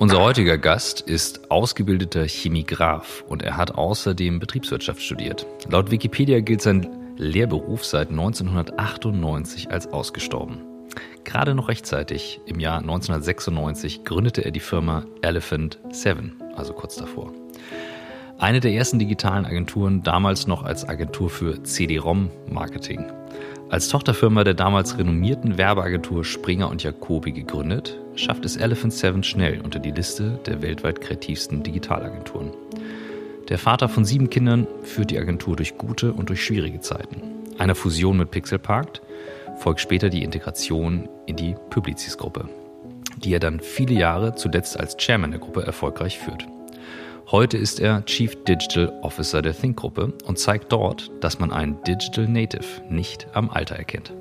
Unser heutiger Gast ist ausgebildeter Chemigraf und er hat außerdem Betriebswirtschaft studiert. Laut Wikipedia gilt sein Lehrberuf seit 1998 als ausgestorben. Gerade noch rechtzeitig, im Jahr 1996, gründete er die Firma Elephant 7, also kurz davor. Eine der ersten digitalen Agenturen, damals noch als Agentur für CD-ROM-Marketing. Als Tochterfirma der damals renommierten Werbeagentur Springer und Jacobi gegründet, schafft es Elephant 7 schnell unter die Liste der weltweit kreativsten Digitalagenturen. Der Vater von sieben Kindern führt die Agentur durch gute und durch schwierige Zeiten. Einer Fusion mit Pixelpark folgt später die Integration in die Publicis-Gruppe, die er dann viele Jahre zuletzt als Chairman der Gruppe erfolgreich führt. Heute ist er Chief Digital Officer der Think-Gruppe und zeigt dort, dass man einen Digital Native nicht am Alter erkennt.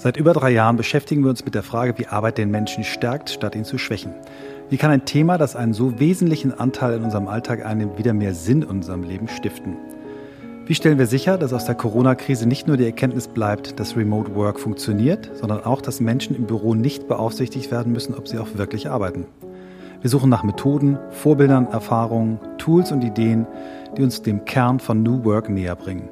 Seit über drei Jahren beschäftigen wir uns mit der Frage, wie Arbeit den Menschen stärkt, statt ihn zu schwächen. Wie kann ein Thema, das einen so wesentlichen Anteil in unserem Alltag einnimmt, wieder mehr Sinn in unserem Leben stiften? Wie stellen wir sicher, dass aus der Corona-Krise nicht nur die Erkenntnis bleibt, dass Remote Work funktioniert, sondern auch, dass Menschen im Büro nicht beaufsichtigt werden müssen, ob sie auch wirklich arbeiten? Wir suchen nach Methoden, Vorbildern, Erfahrungen, Tools und Ideen, die uns dem Kern von New Work näher bringen.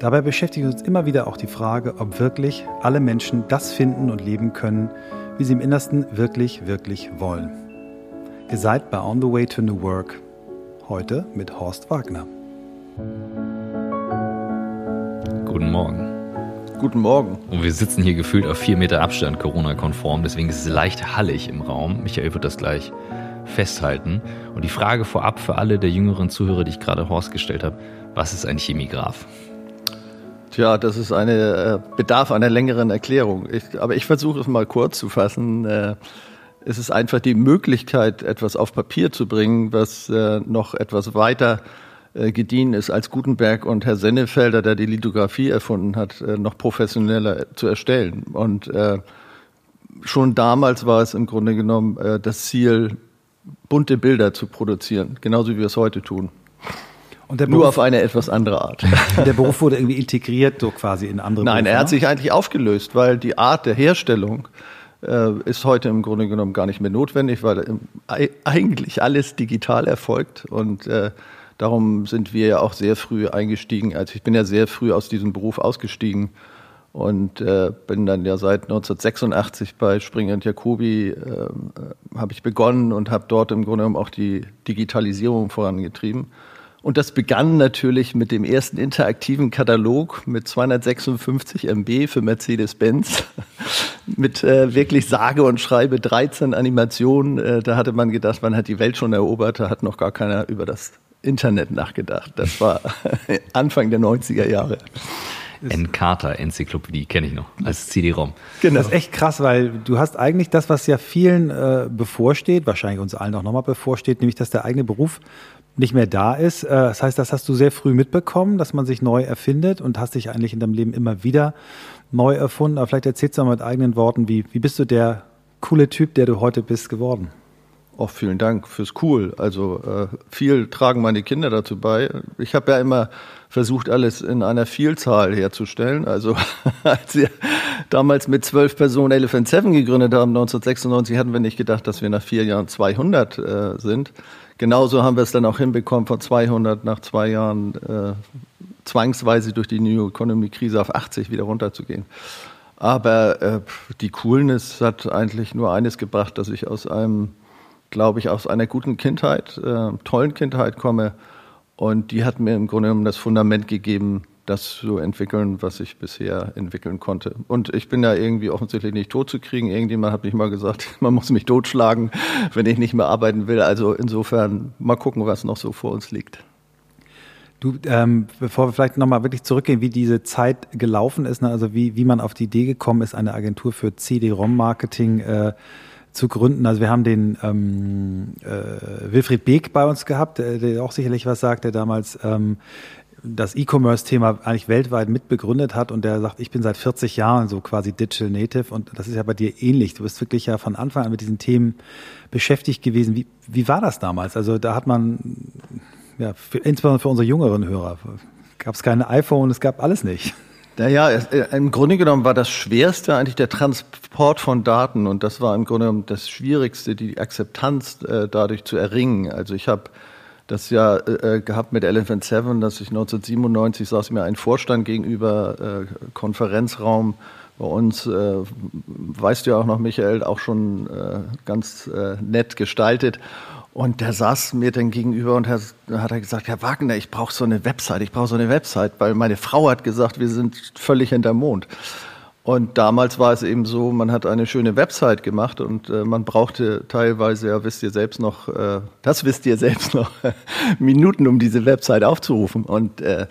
Dabei beschäftigt uns immer wieder auch die Frage, ob wirklich alle Menschen das finden und leben können, wie sie im Innersten wirklich, wirklich wollen. Ihr seid bei On the Way to New Work. Heute mit Horst Wagner. Guten Morgen. Guten Morgen. Und wir sitzen hier gefühlt auf vier Meter Abstand, Corona-konform. Deswegen ist es leicht hallig im Raum. Michael wird das gleich festhalten. Und die Frage vorab für alle der jüngeren Zuhörer, die ich gerade Horst gestellt habe: Was ist ein Chemigraf? Tja, das ist eine äh, Bedarf einer längeren Erklärung. Ich, aber ich versuche es mal kurz zu fassen. Äh, es ist einfach die Möglichkeit, etwas auf Papier zu bringen, was äh, noch etwas weiter äh, gediehen ist, als Gutenberg und Herr Sennefelder, der die Lithografie erfunden hat, äh, noch professioneller zu erstellen. Und äh, schon damals war es im Grunde genommen äh, das Ziel, bunte Bilder zu produzieren, genauso wie wir es heute tun. Beruf, Nur auf eine etwas andere Art. der Beruf wurde irgendwie integriert, so quasi in andere Nein, Berufe, er hat ne? sich eigentlich aufgelöst, weil die Art der Herstellung äh, ist heute im Grunde genommen gar nicht mehr notwendig, weil im, eigentlich alles digital erfolgt und äh, Darum sind wir ja auch sehr früh eingestiegen. Also ich bin ja sehr früh aus diesem Beruf ausgestiegen und äh, bin dann ja seit 1986 bei Springer und Jacobi äh, äh habe ich begonnen und habe dort im Grunde genommen auch die Digitalisierung vorangetrieben. Und das begann natürlich mit dem ersten interaktiven Katalog mit 256 MB für Mercedes-Benz, mit äh, wirklich sage und schreibe 13 Animationen. Äh, da hatte man gedacht, man hat die Welt schon erobert, da hat noch gar keiner über das Internet nachgedacht. Das war Anfang der 90er Jahre. Encarta Enzyklopädie kenne ich noch als CD-ROM. Genau. Das ist echt krass, weil du hast eigentlich das, was ja vielen äh, bevorsteht, wahrscheinlich uns allen auch nochmal bevorsteht, nämlich dass der eigene Beruf nicht mehr da ist. Äh, das heißt, das hast du sehr früh mitbekommen, dass man sich neu erfindet und hast dich eigentlich in deinem Leben immer wieder neu erfunden. Aber vielleicht erzählst du mal mit eigenen Worten, wie, wie bist du der coole Typ, der du heute bist, geworden? Auch vielen Dank fürs Cool. Also äh, viel tragen meine Kinder dazu bei. Ich habe ja immer versucht, alles in einer Vielzahl herzustellen. Also als wir damals mit zwölf Personen Elephant Seven gegründet haben, 1996, hatten wir nicht gedacht, dass wir nach vier Jahren 200 äh, sind. Genauso haben wir es dann auch hinbekommen, von 200 nach zwei Jahren äh, zwangsweise durch die New Economy Krise auf 80 wieder runterzugehen. Aber äh, die Coolness hat eigentlich nur eines gebracht, dass ich aus einem glaube ich, aus einer guten Kindheit, äh, tollen Kindheit komme. Und die hat mir im Grunde genommen das Fundament gegeben, das zu entwickeln, was ich bisher entwickeln konnte. Und ich bin ja irgendwie offensichtlich nicht tot zu kriegen. Irgendjemand hat mich mal gesagt, man muss mich totschlagen, wenn ich nicht mehr arbeiten will. Also insofern mal gucken, was noch so vor uns liegt. Du, ähm, bevor wir vielleicht nochmal wirklich zurückgehen, wie diese Zeit gelaufen ist, ne? also wie, wie man auf die Idee gekommen ist, eine Agentur für CD-ROM-Marketing äh, zu gründen. Also wir haben den ähm, äh, Wilfried Beek bei uns gehabt, der, der auch sicherlich was sagt, der damals ähm, das E-Commerce-Thema eigentlich weltweit mitbegründet hat und der sagt, ich bin seit 40 Jahren so quasi Digital Native und das ist ja bei dir ähnlich. Du bist wirklich ja von Anfang an mit diesen Themen beschäftigt gewesen. Wie, wie war das damals? Also da hat man, ja, für, insbesondere für unsere jüngeren Hörer, gab es keine iPhone, es gab alles nicht. Naja, äh, im Grunde genommen war das Schwerste eigentlich der Transport von Daten und das war im Grunde genommen das Schwierigste, die Akzeptanz äh, dadurch zu erringen. Also ich habe das ja äh, gehabt mit Elephant Seven, dass ich 1997 saß mir ein Vorstand gegenüber, äh, Konferenzraum bei uns, äh, weißt du ja auch noch, Michael, auch schon äh, ganz äh, nett gestaltet. Und der saß mir dann gegenüber und hat, hat er gesagt, Herr Wagner, ich brauche so eine Website, ich brauche so eine Website, weil meine Frau hat gesagt, wir sind völlig hinterm Mond. Und damals war es eben so, man hat eine schöne Website gemacht und äh, man brauchte teilweise, ja, wisst ihr selbst noch, äh, das wisst ihr selbst noch, Minuten, um diese Website aufzurufen. Und äh,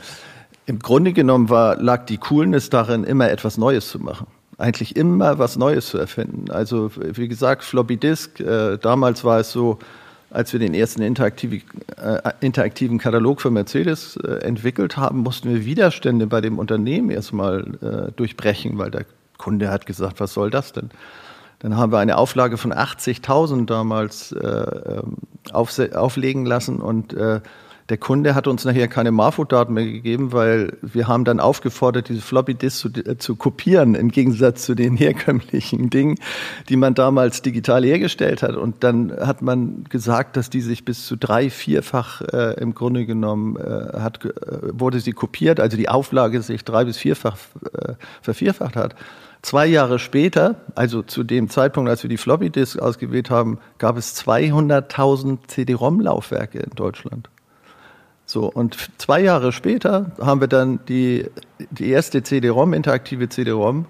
im Grunde genommen war, lag die Coolness darin, immer etwas Neues zu machen. Eigentlich immer was Neues zu erfinden. Also, wie gesagt, Floppy Disk, äh, damals war es so, als wir den ersten interaktive, äh, interaktiven Katalog für Mercedes äh, entwickelt haben, mussten wir Widerstände bei dem Unternehmen erstmal äh, durchbrechen, weil der Kunde hat gesagt, was soll das denn? Dann haben wir eine Auflage von 80.000 damals äh, ähm, auf, auflegen lassen und äh, der Kunde hat uns nachher keine Marfo-Daten mehr gegeben, weil wir haben dann aufgefordert, diese Floppy Disk zu, äh, zu, kopieren, im Gegensatz zu den herkömmlichen Dingen, die man damals digital hergestellt hat. Und dann hat man gesagt, dass die sich bis zu drei, vierfach äh, im Grunde genommen äh, hat, äh, wurde sie kopiert, also die Auflage sich drei bis vierfach äh, vervierfacht hat. Zwei Jahre später, also zu dem Zeitpunkt, als wir die Floppy Disk ausgewählt haben, gab es 200.000 CD-ROM-Laufwerke in Deutschland. So, und zwei Jahre später haben wir dann die, die erste CD-ROM, interaktive CD-ROM,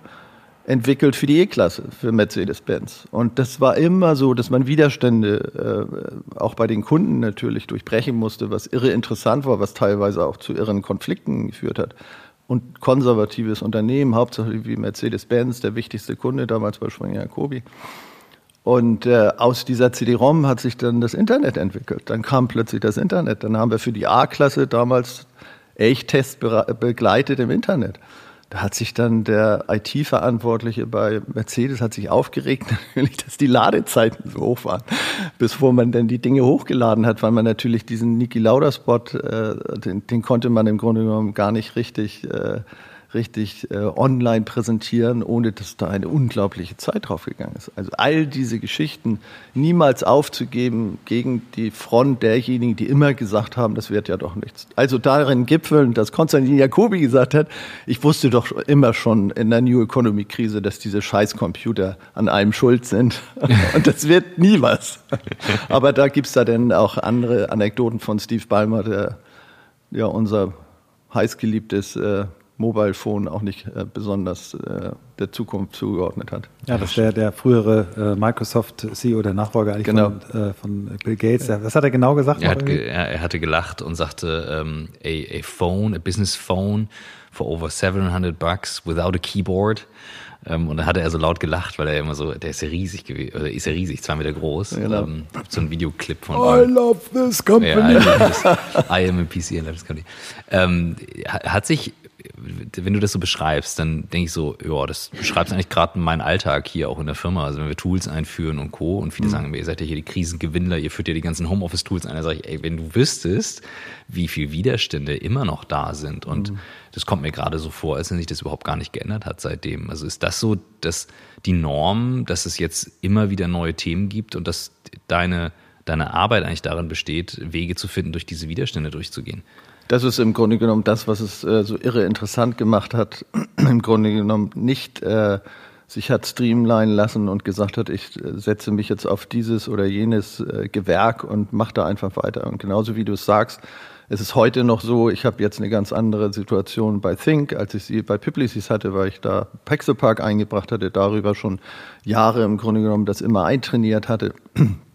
entwickelt für die E-Klasse, für Mercedes-Benz. Und das war immer so, dass man Widerstände äh, auch bei den Kunden natürlich durchbrechen musste, was irre interessant war, was teilweise auch zu irren Konflikten geführt hat. Und konservatives Unternehmen, hauptsächlich wie Mercedes-Benz, der wichtigste Kunde damals bei Springer Jacobi. Und äh, aus dieser CD-ROM hat sich dann das Internet entwickelt. Dann kam plötzlich das Internet. Dann haben wir für die A-Klasse damals Elchtest begleitet im Internet. Da hat sich dann der IT-Verantwortliche bei Mercedes hat sich aufgeregt, natürlich, dass die Ladezeiten so hoch waren, bevor man dann die Dinge hochgeladen hat, weil man natürlich diesen Niki Lauda Spot, äh, den, den konnte man im Grunde genommen gar nicht richtig äh, richtig äh, online präsentieren, ohne dass da eine unglaubliche Zeit drauf gegangen ist. Also all diese Geschichten niemals aufzugeben gegen die Front derjenigen, die immer gesagt haben, das wird ja doch nichts. Also darin gipfeln, dass Konstantin Jacobi gesagt hat, ich wusste doch immer schon in der New Economy Krise, dass diese Scheißcomputer an allem schuld sind. Und das wird nie was. Aber da gibt's da dann auch andere Anekdoten von Steve Ballmer, der ja unser heißgeliebtes äh, Mobile Phone auch nicht äh, besonders äh, der Zukunft zugeordnet hat. Ja, das ist der, der frühere äh, Microsoft-CEO, der Nachfolger eigentlich genau. von, äh, von, Bill Gates. Was hat er genau gesagt? Er, hat ge er, hatte gelacht und sagte, um, a, a phone, a business phone for over 700 bucks without a keyboard. Um, ähm, und dann hatte er so laut gelacht, weil er immer so, der ist ja riesig gewesen, oder ist ja riesig, zwei Meter groß. Genau. Um, so ein Videoclip von I love this company. Ja, I, love this, I am a PC, I love this company. Hat sich wenn du das so beschreibst, dann denke ich so, ja, das beschreibst eigentlich gerade meinen Alltag hier auch in der Firma. Also wenn wir Tools einführen und Co. Und viele mhm. sagen, ihr seid ja hier die Krisengewinnler, ihr führt ja die ganzen Homeoffice-Tools ein. Da sage ich, ey, wenn du wüsstest, wie viel Widerstände immer noch da sind und mhm. das kommt mir gerade so vor, als wenn sich das überhaupt gar nicht geändert hat seitdem. Also ist das so, dass die Norm, dass es jetzt immer wieder neue Themen gibt und dass deine, deine Arbeit eigentlich darin besteht, Wege zu finden, durch diese Widerstände durchzugehen? Das ist im Grunde genommen das, was es äh, so irre interessant gemacht hat. Im Grunde genommen nicht äh, sich hat streamline lassen und gesagt hat, ich äh, setze mich jetzt auf dieses oder jenes äh, Gewerk und mache da einfach weiter. Und genauso wie du es sagst, es ist heute noch so, ich habe jetzt eine ganz andere Situation bei Think, als ich sie bei Publicis hatte, weil ich da Pexelpark eingebracht hatte, darüber schon Jahre im Grunde genommen das immer eintrainiert hatte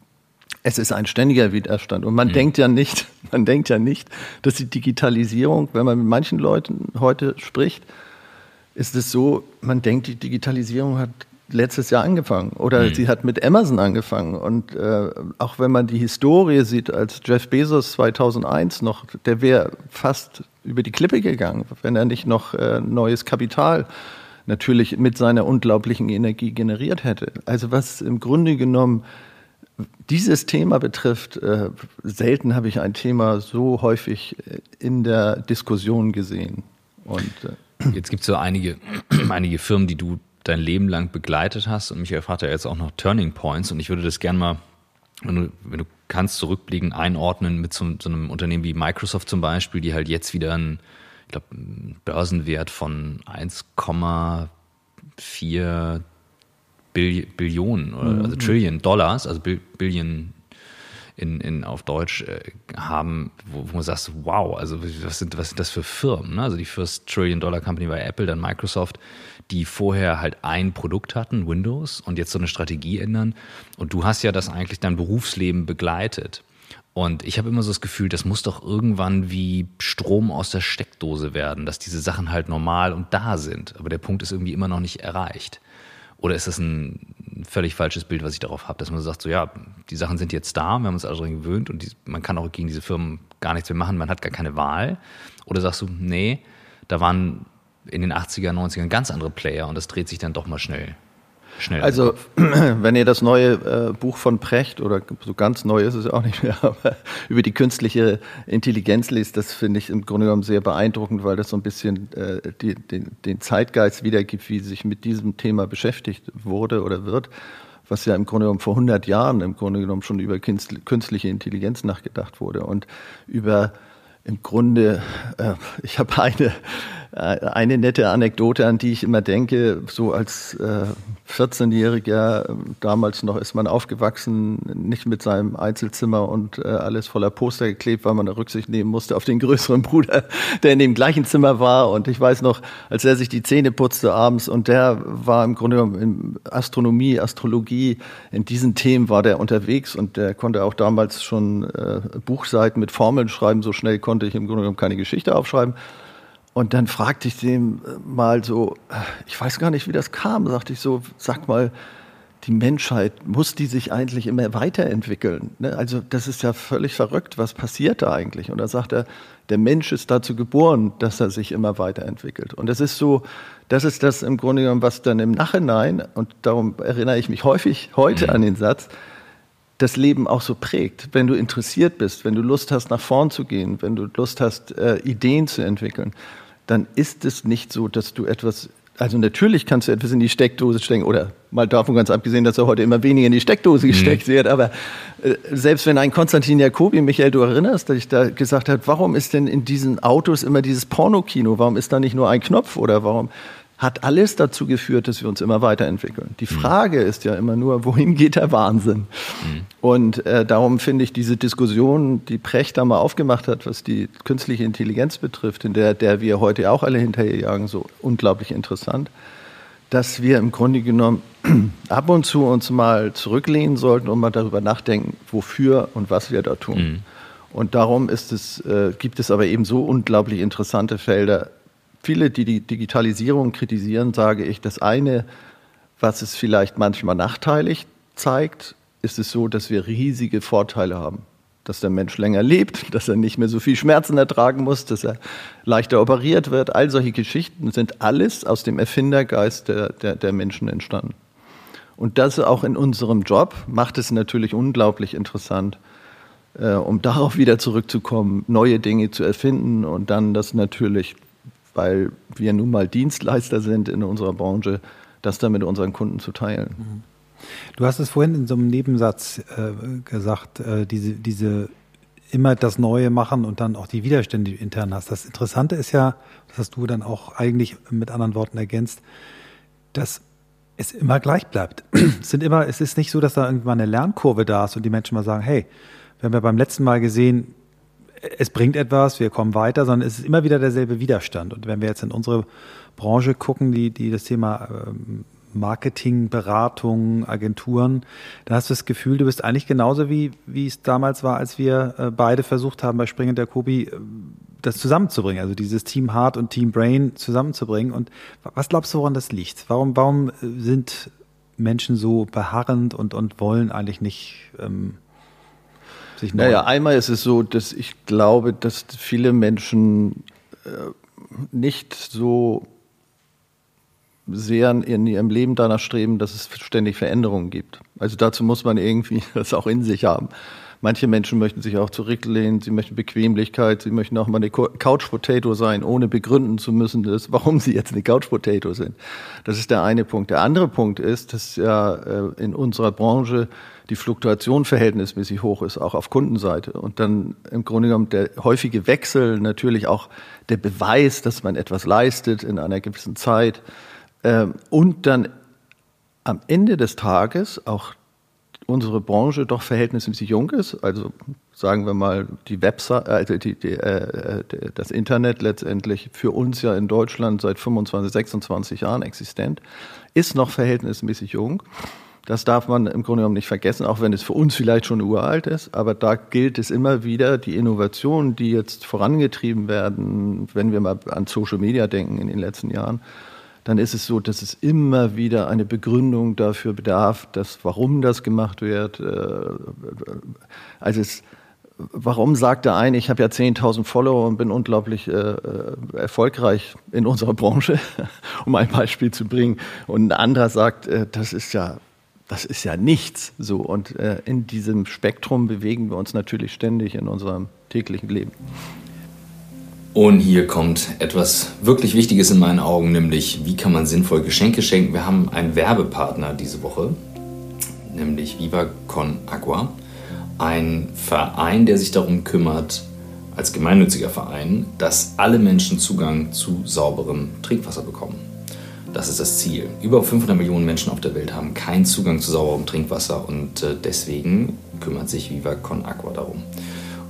es ist ein ständiger Widerstand. Und man mhm. denkt ja nicht, man denkt ja nicht, dass die Digitalisierung, wenn man mit manchen Leuten heute spricht, ist es so, man denkt, die Digitalisierung hat letztes Jahr angefangen oder mhm. sie hat mit Amazon angefangen. Und äh, auch wenn man die Historie sieht, als Jeff Bezos 2001 noch, der wäre fast über die Klippe gegangen, wenn er nicht noch äh, neues Kapital natürlich mit seiner unglaublichen Energie generiert hätte. Also was im Grunde genommen dieses Thema betrifft, äh, selten habe ich ein Thema so häufig äh, in der Diskussion gesehen. Und, äh, Jetzt gibt es so einige, einige Firmen, die du dein Leben lang begleitet hast und Michael fragt ja jetzt auch noch Turning Points und ich würde das gerne mal, wenn du, wenn du kannst, zurückblicken, einordnen mit so, so einem Unternehmen wie Microsoft zum Beispiel, die halt jetzt wieder einen, ich glaube, Börsenwert von 1,4 Billionen oder also mhm. Trillion Dollars, also Billion in, in, auf Deutsch äh, haben, wo, wo man sagt, wow, also was sind, was sind das für Firmen? Ne? Also die First Trillion Dollar Company war Apple, dann Microsoft, die vorher halt ein Produkt hatten, Windows, und jetzt so eine Strategie ändern. Und du hast ja das eigentlich dein Berufsleben begleitet. Und ich habe immer so das Gefühl, das muss doch irgendwann wie Strom aus der Steckdose werden, dass diese Sachen halt normal und da sind. Aber der Punkt ist irgendwie immer noch nicht erreicht. Oder ist das ein völlig falsches Bild, was ich darauf habe, dass man sagt, so ja, die Sachen sind jetzt da, wir haben uns alle daran gewöhnt und die, man kann auch gegen diese Firmen gar nichts mehr machen, man hat gar keine Wahl. Oder sagst du, nee, da waren in den 80er, 90ern ganz andere Player und das dreht sich dann doch mal schnell. Schnell also, wenn ihr das neue äh, Buch von Precht oder so ganz neu ist es ja auch nicht mehr, aber über die künstliche Intelligenz liest, das finde ich im Grunde genommen sehr beeindruckend, weil das so ein bisschen äh, die, den, den Zeitgeist wiedergibt, wie sich mit diesem Thema beschäftigt wurde oder wird, was ja im Grunde genommen vor 100 Jahren im Grunde genommen schon über künstliche Intelligenz nachgedacht wurde. Und über im Grunde, äh, ich habe eine eine nette Anekdote, an die ich immer denke, so als äh, 14-Jähriger, damals noch ist man aufgewachsen, nicht mit seinem Einzelzimmer und äh, alles voller Poster geklebt, weil man da Rücksicht nehmen musste auf den größeren Bruder, der in dem gleichen Zimmer war. Und ich weiß noch, als er sich die Zähne putzte abends und der war im Grunde genommen in Astronomie, Astrologie, in diesen Themen war der unterwegs und der konnte auch damals schon äh, Buchseiten mit Formeln schreiben. So schnell konnte ich im Grunde genommen keine Geschichte aufschreiben. Und dann fragte ich den mal so, ich weiß gar nicht, wie das kam, sagte ich so, sag mal, die Menschheit, muss die sich eigentlich immer weiterentwickeln? Ne? Also das ist ja völlig verrückt, was passiert da eigentlich? Und da sagt er, der Mensch ist dazu geboren, dass er sich immer weiterentwickelt. Und das ist so, das ist das im Grunde genommen, was dann im Nachhinein, und darum erinnere ich mich häufig heute mhm. an den Satz, das Leben auch so prägt. Wenn du interessiert bist, wenn du Lust hast, nach vorn zu gehen, wenn du Lust hast, äh, Ideen zu entwickeln dann ist es nicht so, dass du etwas, also natürlich kannst du etwas in die Steckdose stecken oder mal davon ganz abgesehen, dass er heute immer weniger in die Steckdose gesteckt mhm. wird, aber äh, selbst wenn ein Konstantin Jacobi, Michael, du erinnerst, dass ich da gesagt habe, warum ist denn in diesen Autos immer dieses Pornokino, warum ist da nicht nur ein Knopf oder warum hat alles dazu geführt, dass wir uns immer weiterentwickeln. Die mhm. Frage mhm. ist ja immer nur, wohin geht der Wahnsinn? Mhm. Und äh, darum finde ich diese Diskussion, die Precht da mal aufgemacht hat, was die künstliche Intelligenz betrifft, in der, der wir heute auch alle hinterherjagen, so unglaublich interessant, dass wir im Grunde genommen ab und zu uns mal zurücklehnen sollten und mal darüber nachdenken, wofür und was wir da tun. Mhm. Und darum ist es, äh, gibt es aber eben so unglaublich interessante Felder, viele, die die Digitalisierung kritisieren, sage ich, das eine, was es vielleicht manchmal nachteilig zeigt, ist es so, dass wir riesige Vorteile haben. Dass der Mensch länger lebt, dass er nicht mehr so viel Schmerzen ertragen muss, dass er leichter operiert wird. All solche Geschichten sind alles aus dem Erfindergeist der, der, der Menschen entstanden. Und das auch in unserem Job macht es natürlich unglaublich interessant, äh, um darauf wieder zurückzukommen, neue Dinge zu erfinden und dann das natürlich weil wir nun mal Dienstleister sind in unserer Branche, das dann mit unseren Kunden zu teilen. Du hast es vorhin in so einem Nebensatz äh, gesagt, äh, diese, diese immer das Neue machen und dann auch die Widerstände, intern hast. Das Interessante ist ja, das hast du dann auch eigentlich mit anderen Worten ergänzt, dass es immer gleich bleibt. Es sind immer, es ist nicht so, dass da irgendwann eine Lernkurve da ist und die Menschen mal sagen, hey, wir haben ja beim letzten Mal gesehen, es bringt etwas, wir kommen weiter, sondern es ist immer wieder derselbe Widerstand. Und wenn wir jetzt in unsere Branche gucken, die, die das Thema ähm, Marketing, Beratung, Agenturen, da hast du das Gefühl, du bist eigentlich genauso wie, wie es damals war, als wir äh, beide versucht haben, bei Springen der Kobi äh, das zusammenzubringen, also dieses Team Heart und Team Brain zusammenzubringen. Und was glaubst du, woran das liegt? Warum, warum sind Menschen so beharrend und, und wollen eigentlich nicht ähm, sich neu? Naja, einmal ist es so, dass ich glaube, dass viele Menschen äh, nicht so sehr in ihrem Leben danach streben, dass es ständig Veränderungen gibt. Also dazu muss man irgendwie das auch in sich haben. Manche Menschen möchten sich auch zurücklehnen, sie möchten Bequemlichkeit, sie möchten auch mal eine Couch Potato sein, ohne begründen zu müssen, dass, warum sie jetzt eine Couch Potato sind. Das ist der eine Punkt. Der andere Punkt ist, dass ja äh, in unserer Branche die Fluktuation verhältnismäßig hoch ist, auch auf Kundenseite. Und dann im Grunde genommen der häufige Wechsel, natürlich auch der Beweis, dass man etwas leistet in einer gewissen Zeit. Ähm, und dann am Ende des Tages auch unsere Branche doch verhältnismäßig jung ist. Also sagen wir mal, die Website, also die, die, äh, das Internet letztendlich für uns ja in Deutschland seit 25, 26 Jahren existent, ist noch verhältnismäßig jung. Das darf man im Grunde genommen nicht vergessen, auch wenn es für uns vielleicht schon uralt ist. Aber da gilt es immer wieder, die Innovationen, die jetzt vorangetrieben werden, wenn wir mal an Social Media denken in den letzten Jahren, dann ist es so, dass es immer wieder eine Begründung dafür bedarf, dass warum das gemacht wird. Äh, also es, warum sagt der eine, ich habe ja 10.000 Follower und bin unglaublich äh, äh, erfolgreich in unserer Branche, um ein Beispiel zu bringen, und ein anderer sagt, äh, das ist ja das ist ja nichts. So und äh, in diesem Spektrum bewegen wir uns natürlich ständig in unserem täglichen Leben. Und hier kommt etwas wirklich Wichtiges in meinen Augen, nämlich wie kann man sinnvoll Geschenke schenken. Wir haben einen Werbepartner diese Woche, nämlich Viva Con Agua, ein Verein, der sich darum kümmert, als gemeinnütziger Verein, dass alle Menschen Zugang zu sauberem Trinkwasser bekommen. Das ist das Ziel. Über 500 Millionen Menschen auf der Welt haben keinen Zugang zu sauberem Trinkwasser und äh, deswegen kümmert sich Viva Con Aqua darum.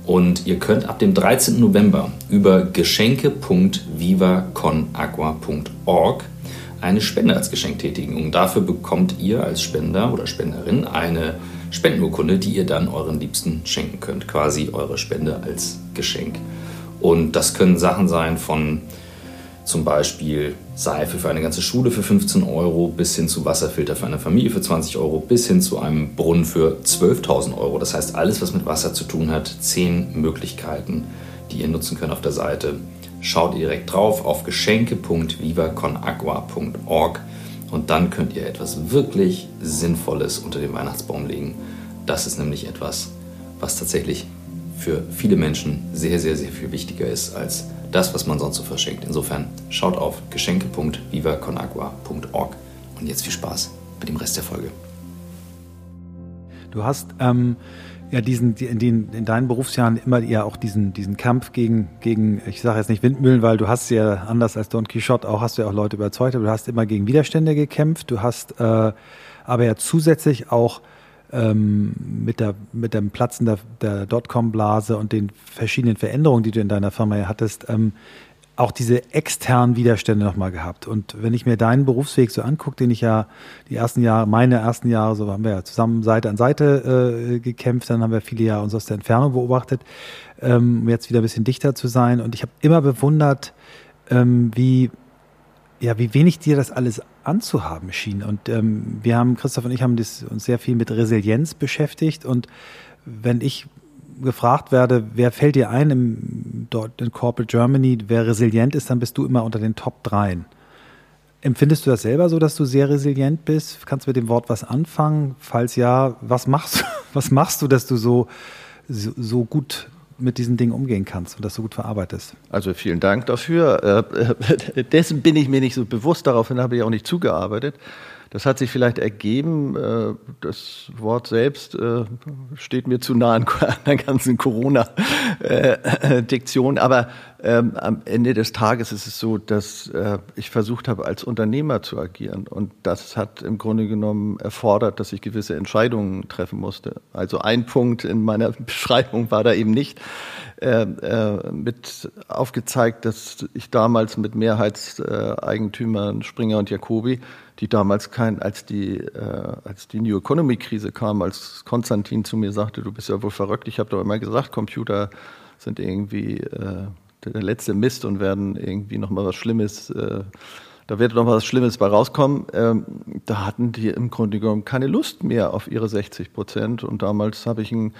Und ihr könnt ab dem 13. November über geschenke.vivaconagua.org eine Spende als Geschenk tätigen. Und dafür bekommt ihr als Spender oder Spenderin eine Spendenurkunde, die ihr dann euren Liebsten schenken könnt. Quasi eure Spende als Geschenk. Und das können Sachen sein von zum Beispiel Seife für eine ganze Schule für 15 Euro bis hin zu Wasserfilter für eine Familie für 20 Euro bis hin zu einem Brunnen für 12.000 Euro. Das heißt, alles, was mit Wasser zu tun hat, 10 Möglichkeiten, die ihr nutzen könnt auf der Seite. Schaut direkt drauf auf geschenke.vivaconagua.org und dann könnt ihr etwas wirklich Sinnvolles unter den Weihnachtsbaum legen. Das ist nämlich etwas, was tatsächlich für viele Menschen sehr, sehr, sehr viel wichtiger ist als das, was man sonst so verschenkt. Insofern schaut auf geschenke.vivaconagua.org und jetzt viel Spaß mit dem Rest der Folge. Du hast ähm, ja diesen, in, den, in deinen Berufsjahren immer ja auch diesen, diesen Kampf gegen, gegen ich sage jetzt nicht Windmühlen, weil du hast ja anders als Don Quixote auch, hast du ja auch Leute überzeugt, aber du hast immer gegen Widerstände gekämpft, du hast äh, aber ja zusätzlich auch mit, der, mit dem Platzen der, der Dotcom-Blase und den verschiedenen Veränderungen, die du in deiner Firma hattest, ähm, auch diese externen Widerstände nochmal gehabt. Und wenn ich mir deinen Berufsweg so angucke, den ich ja die ersten Jahre, meine ersten Jahre, so haben wir ja zusammen Seite an Seite äh, gekämpft, dann haben wir viele Jahre uns aus der Entfernung beobachtet, ähm, um jetzt wieder ein bisschen dichter zu sein. Und ich habe immer bewundert, ähm, wie ja, wie wenig dir das alles anzuhaben schien. Und ähm, wir haben, Christoph und ich haben das, uns sehr viel mit Resilienz beschäftigt. Und wenn ich gefragt werde, wer fällt dir ein im, dort in Corporate Germany, wer resilient ist, dann bist du immer unter den Top 3. Empfindest du das selber so, dass du sehr resilient bist? Kannst du mit dem Wort was anfangen? Falls ja, was machst, was machst du, dass du so, so, so gut mit diesen Dingen umgehen kannst und das so gut verarbeitest. Also vielen Dank dafür. Äh, dessen bin ich mir nicht so bewusst, daraufhin habe ich auch nicht zugearbeitet. Das hat sich vielleicht ergeben. Äh, das Wort selbst äh, steht mir zu nah an der ganzen Corona-Diktion. Aber ähm, am Ende des Tages ist es so, dass äh, ich versucht habe, als Unternehmer zu agieren. Und das hat im Grunde genommen erfordert, dass ich gewisse Entscheidungen treffen musste. Also ein Punkt in meiner Beschreibung war da eben nicht mit aufgezeigt, dass ich damals mit Mehrheitseigentümern Springer und Jacobi die damals kein, als die, äh, als die New Economy Krise kam, als Konstantin zu mir sagte, du bist ja wohl verrückt. Ich habe doch immer gesagt, Computer sind irgendwie äh, der letzte Mist und werden irgendwie noch mal was Schlimmes, äh, da wird noch was Schlimmes bei rauskommen. Ähm, da hatten die im Grunde genommen keine Lust mehr auf ihre 60 Prozent. Und damals habe ich ein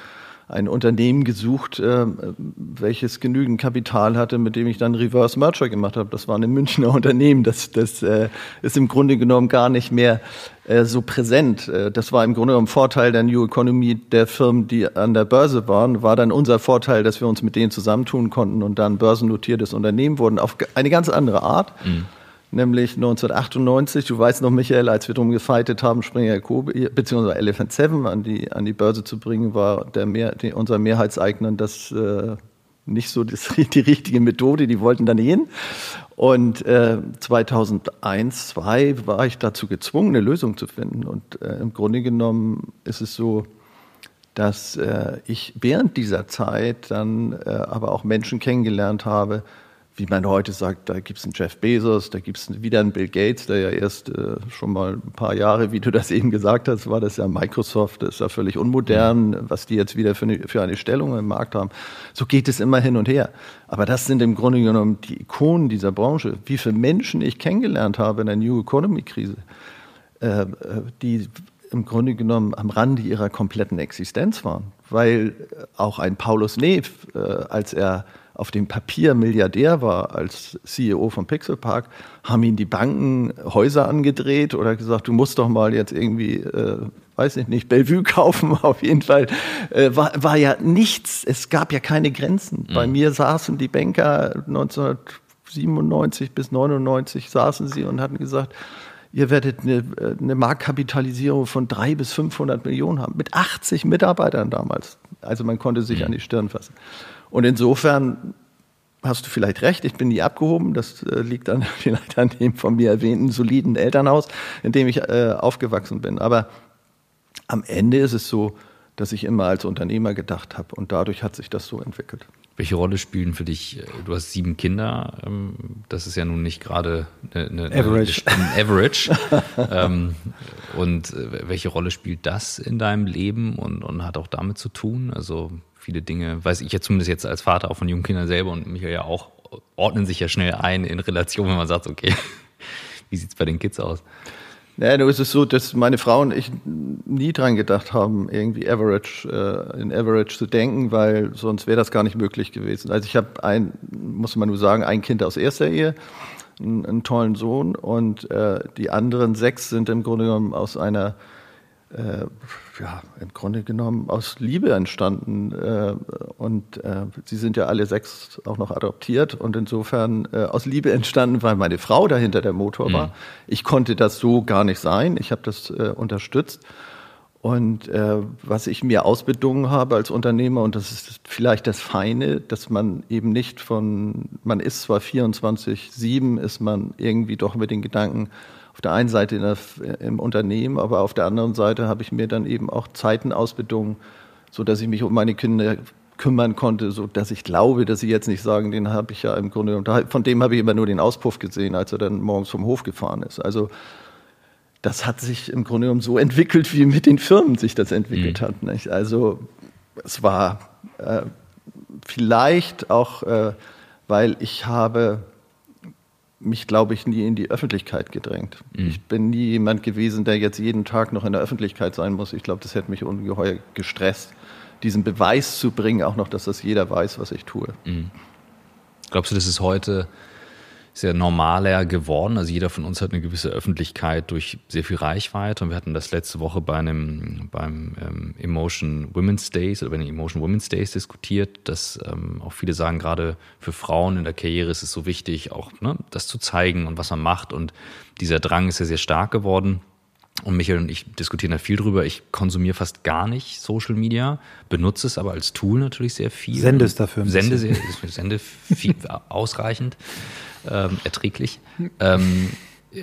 ein Unternehmen gesucht, äh, welches genügend Kapital hatte, mit dem ich dann Reverse Merger gemacht habe. Das war ein Münchner Unternehmen. Das, das äh, ist im Grunde genommen gar nicht mehr äh, so präsent. Äh, das war im Grunde genommen Vorteil der New Economy der Firmen, die an der Börse waren. War dann unser Vorteil, dass wir uns mit denen zusammentun konnten und dann börsennotiertes Unternehmen wurden auf eine ganz andere Art. Mhm nämlich 1998, du weißt noch, Michael, als wir darum gefeitet haben, Springer Kobe, beziehungsweise Elephant Seven an die, an die Börse zu bringen, war der Mehr, die, unser Mehrheitseigner das äh, nicht so das, die richtige Methode, die wollten dann hin. Und äh, 2001, 2002 war ich dazu gezwungen, eine Lösung zu finden. Und äh, im Grunde genommen ist es so, dass äh, ich während dieser Zeit dann äh, aber auch Menschen kennengelernt habe, wie man heute sagt, da gibt es einen Jeff Bezos, da gibt es wieder einen Bill Gates, der ja erst äh, schon mal ein paar Jahre, wie du das eben gesagt hast, war das ja Microsoft, das ist ja völlig unmodern, was die jetzt wieder für eine, für eine Stellung im Markt haben. So geht es immer hin und her. Aber das sind im Grunde genommen die Ikonen dieser Branche. Wie viele Menschen ich kennengelernt habe in der New Economy Krise, äh, äh die im Grunde genommen am Rande ihrer kompletten Existenz waren. Weil auch ein Paulus Neff, äh, als er auf dem Papier Milliardär war als CEO von Pixel Park, haben ihn die Banken Häuser angedreht oder gesagt, du musst doch mal jetzt irgendwie, äh, weiß ich nicht, Bellevue kaufen. Auf jeden Fall äh, war, war ja nichts, es gab ja keine Grenzen. Mhm. Bei mir saßen die Banker 1997 bis 99 saßen sie und hatten gesagt, ihr werdet eine, eine Marktkapitalisierung von drei bis 500 Millionen haben, mit 80 Mitarbeitern damals. Also man konnte sich mhm. an die Stirn fassen. Und insofern hast du vielleicht recht, ich bin nie abgehoben. Das äh, liegt dann vielleicht an dem von mir erwähnten soliden Elternhaus, in dem ich äh, aufgewachsen bin. Aber am Ende ist es so, dass ich immer als Unternehmer gedacht habe und dadurch hat sich das so entwickelt. Welche Rolle spielen für dich, äh, du hast sieben Kinder, ähm, das ist ja nun nicht gerade eine, eine, Average. Eine, Average. Ähm, und äh, welche Rolle spielt das in deinem Leben und, und hat auch damit zu tun? Also viele Dinge, weiß ich ja zumindest jetzt als Vater auch von jungen Kindern selber und Michael ja auch, ordnen sich ja schnell ein in Relation, wenn man sagt, okay, wie sieht es bei den Kids aus? Naja, nur ist es so, dass meine Frau und ich nie dran gedacht haben, irgendwie Average, äh, in Average zu denken, weil sonst wäre das gar nicht möglich gewesen. Also ich habe ein, muss man nur sagen, ein Kind aus erster Ehe, einen, einen tollen Sohn und äh, die anderen sechs sind im Grunde genommen aus einer äh, ja, im Grunde genommen aus Liebe entstanden. Äh, und äh, sie sind ja alle sechs auch noch adoptiert und insofern äh, aus Liebe entstanden, weil meine Frau dahinter der Motor mhm. war. Ich konnte das so gar nicht sein. Ich habe das unterstützt. Und was ich mir ausbedungen habe als Unternehmer, und das ist vielleicht das Feine, dass man eben nicht von, man ist zwar 24-7, ist man irgendwie doch mit den Gedanken, auf der einen Seite der, im Unternehmen, aber auf der anderen Seite habe ich mir dann eben auch Zeiten ausbedungen, so dass ich mich um meine Kinder kümmern konnte, so dass ich glaube, dass sie jetzt nicht sagen, den habe ich ja im Grunde von dem habe ich immer nur den Auspuff gesehen, als er dann morgens vom Hof gefahren ist. Also das hat sich im Grunde genommen so entwickelt, wie mit den Firmen sich das entwickelt mhm. hat. Nicht? Also es war äh, vielleicht auch, äh, weil ich habe mich, glaube ich, nie in die Öffentlichkeit gedrängt. Mhm. Ich bin nie jemand gewesen, der jetzt jeden Tag noch in der Öffentlichkeit sein muss. Ich glaube, das hätte mich ungeheuer gestresst, diesen Beweis zu bringen, auch noch, dass das jeder weiß, was ich tue. Mhm. Glaubst du, das ist heute sehr normaler geworden. Also jeder von uns hat eine gewisse Öffentlichkeit durch sehr viel Reichweite. Und wir hatten das letzte Woche bei einem beim ähm, Emotion Women's Days oder bei den Emotion Women's Days diskutiert, dass ähm, auch viele sagen, gerade für Frauen in der Karriere ist es so wichtig, auch ne, das zu zeigen und was man macht. Und dieser Drang ist ja sehr stark geworden. Und Michael und ich diskutieren da viel drüber. Ich konsumiere fast gar nicht Social Media, benutze es aber als Tool natürlich sehr viel. Sende es dafür. Sende, sehr, sende viel, ausreichend ähm, erträglich. Ähm,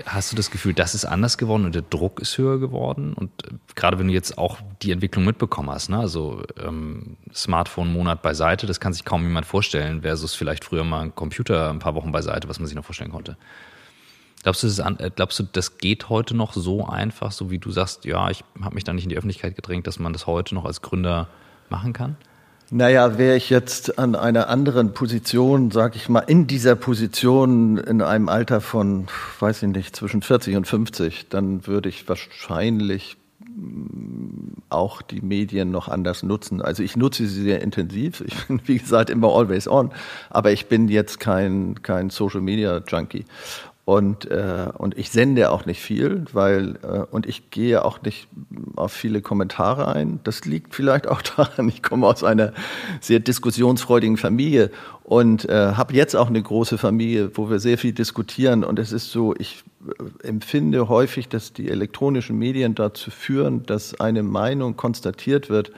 hast du das Gefühl, das ist anders geworden und der Druck ist höher geworden? Und äh, gerade wenn du jetzt auch die Entwicklung mitbekommen hast, ne? also ähm, Smartphone-Monat beiseite, das kann sich kaum jemand vorstellen, versus vielleicht früher mal ein Computer ein paar Wochen beiseite, was man sich noch vorstellen konnte. Glaubst du, das, äh, glaubst du, das geht heute noch so einfach, so wie du sagst, ja, ich habe mich da nicht in die Öffentlichkeit gedrängt, dass man das heute noch als Gründer machen kann? Naja, wäre ich jetzt an einer anderen Position, sag ich mal, in dieser Position in einem Alter von, weiß ich nicht, zwischen 40 und 50, dann würde ich wahrscheinlich auch die Medien noch anders nutzen. Also ich nutze sie sehr intensiv. Ich bin, wie gesagt, immer always on. Aber ich bin jetzt kein, kein Social Media Junkie. Und, äh, und ich sende auch nicht viel, weil, äh, und ich gehe auch nicht auf viele Kommentare ein. Das liegt vielleicht auch daran, ich komme aus einer sehr diskussionsfreudigen Familie und äh, habe jetzt auch eine große Familie, wo wir sehr viel diskutieren. Und es ist so, ich äh, empfinde häufig, dass die elektronischen Medien dazu führen, dass eine Meinung konstatiert wird,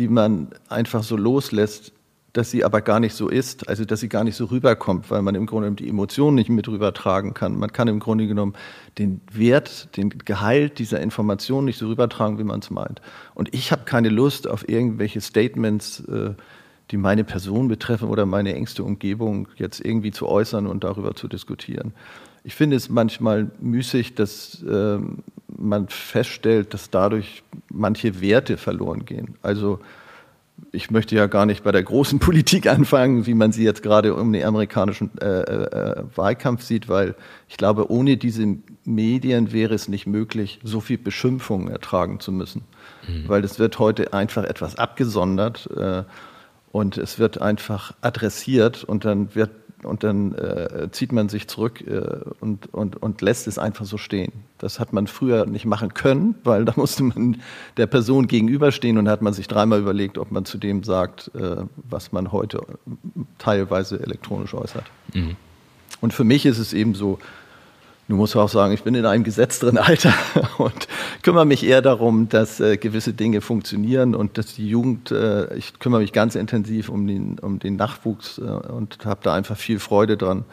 die man einfach so loslässt, dass sie aber gar nicht so ist, also dass sie gar nicht so rüberkommt, weil man im Grunde die Emotionen nicht mit rübertragen kann. Man kann im Grunde genommen den Wert, den Gehalt dieser Information nicht so rübertragen, wie man es meint. Und ich habe keine Lust auf irgendwelche Statements, äh, die meine Person betreffen oder meine engste Umgebung jetzt irgendwie zu äußern und darüber zu diskutieren. Ich finde es manchmal müßig, dass äh, man feststellt, dass dadurch manche Werte verloren gehen. Also ich möchte ja gar nicht bei der großen Politik anfangen, wie man sie jetzt gerade um den amerikanischen äh, äh, Wahlkampf sieht, weil ich glaube, ohne diese Medien wäre es nicht möglich, so viel Beschimpfungen ertragen zu müssen. Mhm. Weil es wird heute einfach etwas abgesondert äh, und es wird einfach adressiert und dann wird und dann äh, zieht man sich zurück äh, und, und, und lässt es einfach so stehen. Das hat man früher nicht machen können, weil da musste man der Person gegenüberstehen und hat man sich dreimal überlegt, ob man zu dem sagt, äh, was man heute teilweise elektronisch äußert. Mhm. Und für mich ist es eben so, Du musst auch sagen, ich bin in einem gesetzteren Alter und kümmere mich eher darum, dass äh, gewisse Dinge funktionieren und dass die Jugend, äh, ich kümmere mich ganz intensiv um den, um den Nachwuchs äh, und habe da einfach viel Freude dran,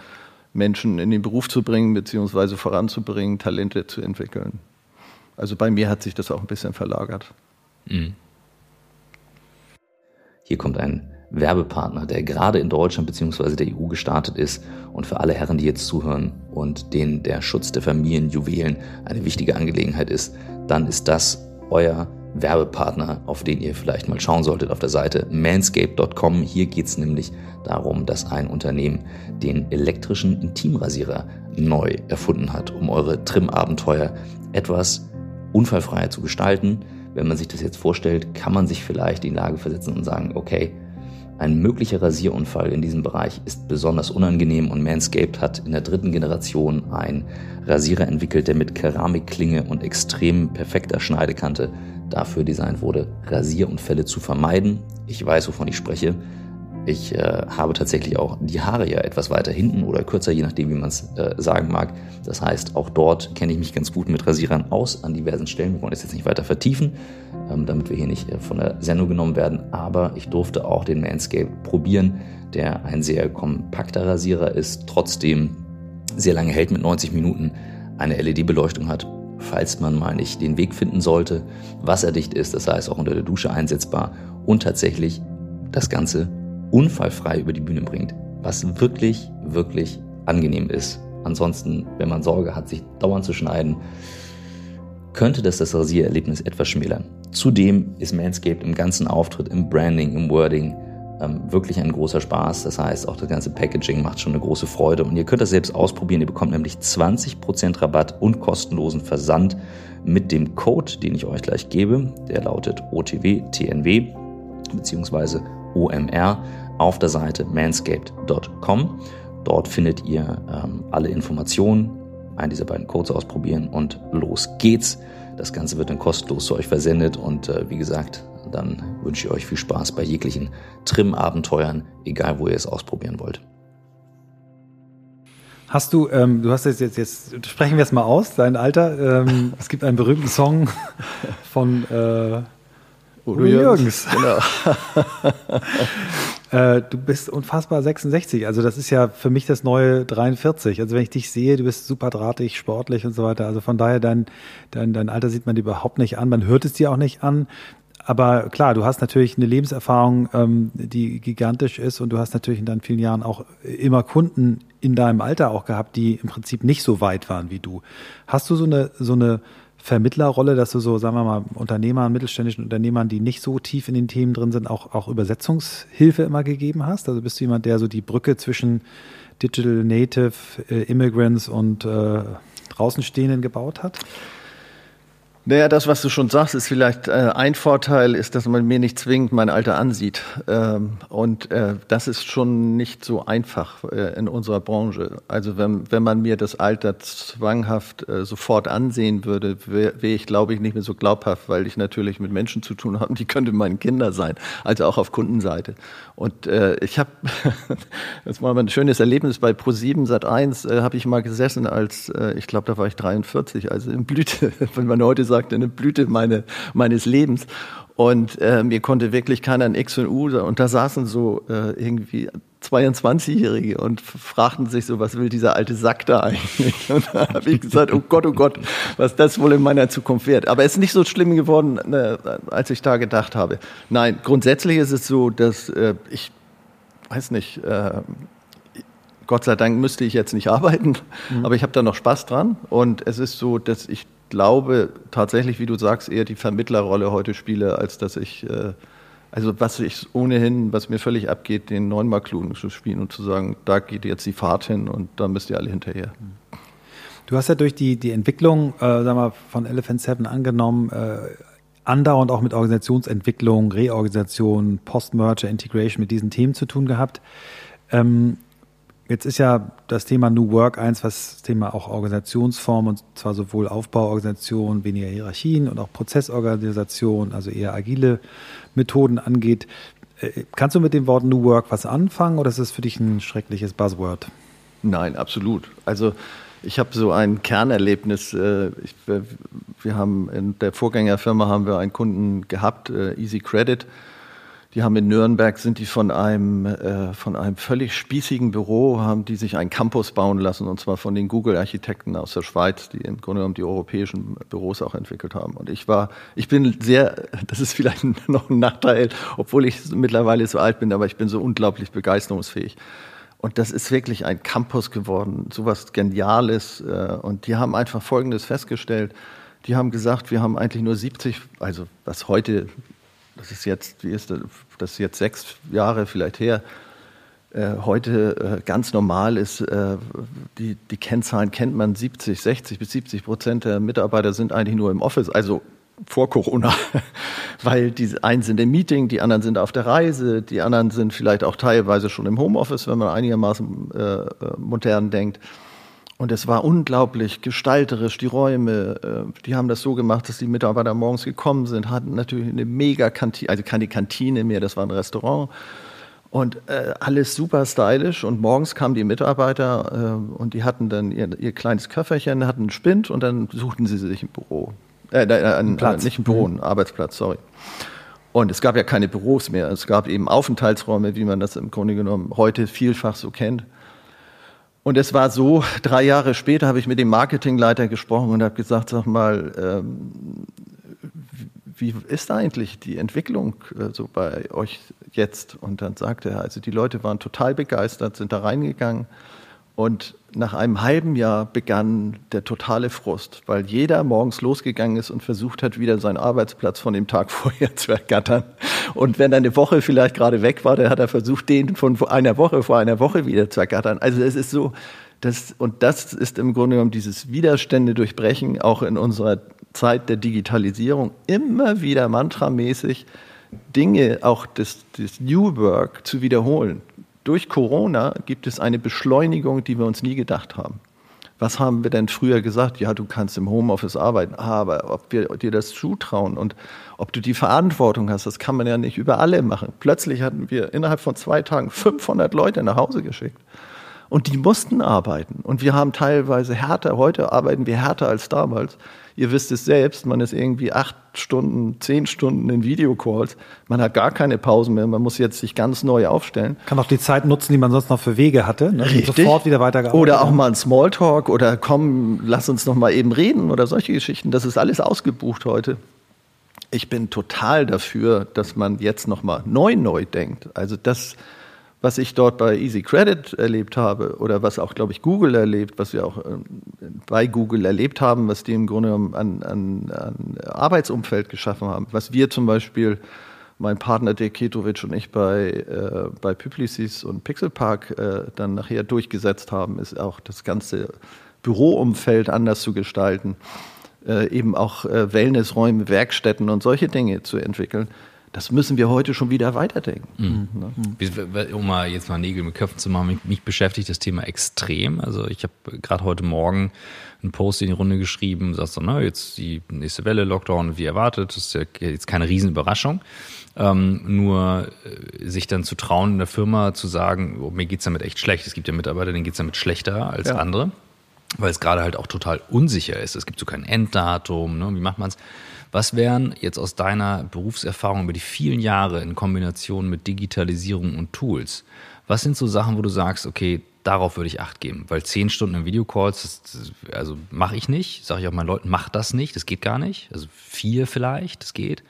Menschen in den Beruf zu bringen, beziehungsweise voranzubringen, Talente zu entwickeln. Also bei mir hat sich das auch ein bisschen verlagert. Mhm. Hier kommt ein Werbepartner, der gerade in Deutschland bzw. der EU gestartet ist und für alle Herren, die jetzt zuhören und denen der Schutz der Familienjuwelen eine wichtige Angelegenheit ist, dann ist das euer Werbepartner, auf den ihr vielleicht mal schauen solltet auf der Seite manscape.com. Hier geht es nämlich darum, dass ein Unternehmen den elektrischen Intimrasierer neu erfunden hat, um eure Trim-Abenteuer etwas unfallfreier zu gestalten. Wenn man sich das jetzt vorstellt, kann man sich vielleicht in die Lage versetzen und sagen, okay, ein möglicher Rasierunfall in diesem Bereich ist besonders unangenehm und Manscaped hat in der dritten Generation einen Rasierer entwickelt, der mit Keramikklinge und extrem perfekter Schneidekante dafür designt wurde, Rasierunfälle zu vermeiden. Ich weiß, wovon ich spreche. Ich äh, habe tatsächlich auch die Haare ja etwas weiter hinten oder kürzer, je nachdem, wie man es äh, sagen mag. Das heißt, auch dort kenne ich mich ganz gut mit Rasierern aus an diversen Stellen. Wir wollen das jetzt nicht weiter vertiefen, ähm, damit wir hier nicht äh, von der Sendung genommen werden. Aber ich durfte auch den Manscape probieren, der ein sehr kompakter Rasierer ist, trotzdem sehr lange hält mit 90 Minuten, eine LED-Beleuchtung hat, falls man mal nicht den Weg finden sollte, wasserdicht ist, das heißt auch unter der Dusche einsetzbar und tatsächlich das Ganze unfallfrei über die Bühne bringt, was wirklich, wirklich angenehm ist. Ansonsten, wenn man Sorge hat, sich dauernd zu schneiden, könnte das das Rasiererlebnis etwas schmälern. Zudem ist Manscaped im ganzen Auftritt, im Branding, im Wording ähm, wirklich ein großer Spaß. Das heißt, auch das ganze Packaging macht schon eine große Freude. Und ihr könnt das selbst ausprobieren. Ihr bekommt nämlich 20% Rabatt und kostenlosen Versand mit dem Code, den ich euch gleich gebe. Der lautet OTWTNW beziehungsweise OMR auf der Seite manscaped.com. Dort findet ihr ähm, alle Informationen, einen dieser beiden Codes ausprobieren und los geht's. Das Ganze wird dann kostenlos zu euch versendet und äh, wie gesagt, dann wünsche ich euch viel Spaß bei jeglichen Trim-Abenteuern, egal wo ihr es ausprobieren wollt. Hast du, ähm, du hast jetzt, jetzt, jetzt sprechen wir es mal aus, dein Alter. Ähm, es gibt einen berühmten Song von äh, Udo Jürgens. Genau. äh, du bist unfassbar 66. Also das ist ja für mich das neue 43. Also wenn ich dich sehe, du bist super drahtig, sportlich und so weiter. Also von daher, dein, dein, dein Alter sieht man dir überhaupt nicht an. Man hört es dir auch nicht an. Aber klar, du hast natürlich eine Lebenserfahrung, ähm, die gigantisch ist und du hast natürlich in deinen vielen Jahren auch immer Kunden in deinem Alter auch gehabt, die im Prinzip nicht so weit waren wie du. Hast du so eine, so eine Vermittlerrolle, dass du so, sagen wir mal, Unternehmern, mittelständischen Unternehmern, die nicht so tief in den Themen drin sind, auch, auch Übersetzungshilfe immer gegeben hast? Also bist du jemand, der so die Brücke zwischen Digital Native, äh, Immigrants und äh, Draußenstehenden gebaut hat? Naja, das, was du schon sagst, ist vielleicht äh, ein Vorteil, ist, dass man mir nicht zwingend mein Alter ansieht. Ähm, und äh, das ist schon nicht so einfach äh, in unserer Branche. Also wenn, wenn man mir das Alter zwanghaft äh, sofort ansehen würde, wäre wär ich, glaube ich, nicht mehr so glaubhaft, weil ich natürlich mit Menschen zu tun habe, die könnten meine Kinder sein, also auch auf Kundenseite. Und äh, ich habe, das war mal ein schönes Erlebnis, bei Pro7 Sat 1 äh, habe ich mal gesessen als, ich glaube, da war ich 43, also in Blüte, wenn man heute sagt, gesagt, eine Blüte meine, meines Lebens. Und äh, mir konnte wirklich keiner ein X und U. Und da saßen so äh, irgendwie 22-Jährige und fragten sich so, was will dieser alte Sack da eigentlich? Und da habe ich gesagt, oh Gott, oh Gott, was das wohl in meiner Zukunft wird. Aber es ist nicht so schlimm geworden, äh, als ich da gedacht habe. Nein, grundsätzlich ist es so, dass äh, ich weiß nicht, äh, Gott sei Dank müsste ich jetzt nicht arbeiten, mhm. aber ich habe da noch Spaß dran. Und es ist so, dass ich glaube tatsächlich, wie du sagst, eher die Vermittlerrolle heute spiele, als dass ich, äh, also was ich ohnehin, was mir völlig abgeht, den Neunmal-Kluden zu spielen und zu sagen, da geht jetzt die Fahrt hin und da müsst ihr alle hinterher. Du hast ja durch die, die Entwicklung äh, sag mal, von Elephant Seven angenommen, äh, andauernd auch mit Organisationsentwicklung, Reorganisation, Post-Merger, Integration mit diesen Themen zu tun gehabt. Ähm, Jetzt ist ja das Thema New Work eins, was das Thema auch Organisationsform und zwar sowohl Aufbauorganisation, weniger Hierarchien und auch Prozessorganisation, also eher agile Methoden angeht. Äh, kannst du mit dem Wort New Work was anfangen oder ist es für dich ein schreckliches Buzzword? Nein, absolut. Also ich habe so ein Kernerlebnis. Äh, ich, wir haben in der Vorgängerfirma haben wir einen Kunden gehabt, äh, Easy Credit die haben in Nürnberg, sind die von einem, äh, von einem völlig spießigen Büro, haben die sich einen Campus bauen lassen, und zwar von den Google-Architekten aus der Schweiz, die im Grunde genommen die europäischen Büros auch entwickelt haben. Und ich war, ich bin sehr, das ist vielleicht noch ein Nachteil, obwohl ich mittlerweile so alt bin, aber ich bin so unglaublich begeisterungsfähig. Und das ist wirklich ein Campus geworden, sowas Geniales. Äh, und die haben einfach Folgendes festgestellt. Die haben gesagt, wir haben eigentlich nur 70, also was heute das ist jetzt, wie ist das, das ist jetzt sechs Jahre vielleicht her, äh, heute äh, ganz normal ist, äh, die, die Kennzahlen kennt man, 70, 60 bis 70 Prozent der Mitarbeiter sind eigentlich nur im Office, also vor Corona, weil die einen sind im Meeting, die anderen sind auf der Reise, die anderen sind vielleicht auch teilweise schon im Homeoffice, wenn man einigermaßen modern denkt. Und es war unglaublich gestalterisch, die Räume, äh, die haben das so gemacht, dass die Mitarbeiter morgens gekommen sind, hatten natürlich eine mega Kantine, also keine Kantine mehr, das war ein Restaurant. Und äh, alles super stylisch. Und morgens kamen die Mitarbeiter äh, und die hatten dann ihr, ihr, kleines Köfferchen, hatten einen Spind und dann suchten sie sich ein Büro. Äh, äh, ein, Platz. nicht ein Büro, mhm. ein Arbeitsplatz, sorry. Und es gab ja keine Büros mehr. Es gab eben Aufenthaltsräume, wie man das im Grunde genommen heute vielfach so kennt. Und es war so, drei Jahre später habe ich mit dem Marketingleiter gesprochen und habe gesagt, sag mal, ähm, wie ist eigentlich die Entwicklung äh, so bei euch jetzt? Und dann sagte er, also die Leute waren total begeistert, sind da reingegangen und nach einem halben Jahr begann der totale Frust, weil jeder morgens losgegangen ist und versucht hat, wieder seinen Arbeitsplatz von dem Tag vorher zu ergattern. Und wenn er eine Woche vielleicht gerade weg war, dann hat er versucht, den von einer Woche vor einer Woche wieder zu ergattern. Also es ist so, das, und das ist im Grunde genommen dieses Widerstände durchbrechen, auch in unserer Zeit der Digitalisierung, immer wieder mantramäßig Dinge, auch des, des New Work zu wiederholen durch Corona gibt es eine Beschleunigung, die wir uns nie gedacht haben. Was haben wir denn früher gesagt? Ja, du kannst im Homeoffice arbeiten, aber ob wir dir das zutrauen und ob du die Verantwortung hast, das kann man ja nicht über alle machen. Plötzlich hatten wir innerhalb von zwei Tagen 500 Leute nach Hause geschickt. Und die mussten arbeiten. Und wir haben teilweise härter, heute arbeiten wir härter als damals. Ihr wisst es selbst, man ist irgendwie acht Stunden, zehn Stunden in Videocalls. Man hat gar keine Pausen mehr. Man muss jetzt sich ganz neu aufstellen. Kann auch die Zeit nutzen, die man sonst noch für Wege hatte. Ne? Richtig. Sofort wieder weitergearbeitet. Oder auch mal ein Smalltalk oder komm, lass uns noch mal eben reden oder solche Geschichten. Das ist alles ausgebucht heute. Ich bin total dafür, dass man jetzt noch mal neu neu denkt. Also das was ich dort bei Easy Credit erlebt habe oder was auch, glaube ich, Google erlebt, was wir auch ähm, bei Google erlebt haben, was die im Grunde genommen an, an, an Arbeitsumfeld geschaffen haben, was wir zum Beispiel, mein Partner Dirk Ketovic und ich bei, äh, bei Publicis und Pixelpark äh, dann nachher durchgesetzt haben, ist auch das ganze Büroumfeld anders zu gestalten. äh, eben auch äh, Wellnessräume, Werkstätten und solche Dinge zu entwickeln. Das müssen wir heute schon wieder weiterdenken. Mhm. Ne? Um mal jetzt mal Nägel mit Köpfen zu machen, mich, mich beschäftigt das Thema extrem. Also ich habe gerade heute Morgen einen Post in die Runde geschrieben, sagst so, na, jetzt die nächste Welle, Lockdown wie erwartet, das ist ja jetzt keine Riesenüberraschung. Ähm, nur äh, sich dann zu trauen, in der Firma zu sagen, oh, mir geht's damit echt schlecht. Es gibt ja Mitarbeiter, denen geht's damit schlechter als ja. andere, weil es gerade halt auch total unsicher ist. Es gibt so kein Enddatum, ne? wie macht man's? Was wären jetzt aus deiner Berufserfahrung über die vielen Jahre in Kombination mit Digitalisierung und Tools, was sind so Sachen, wo du sagst, okay, darauf würde ich Acht geben? Weil zehn Stunden in Videocalls, das, also mache ich nicht, sage ich auch meinen Leuten, macht das nicht, das geht gar nicht. Also vier vielleicht, das geht,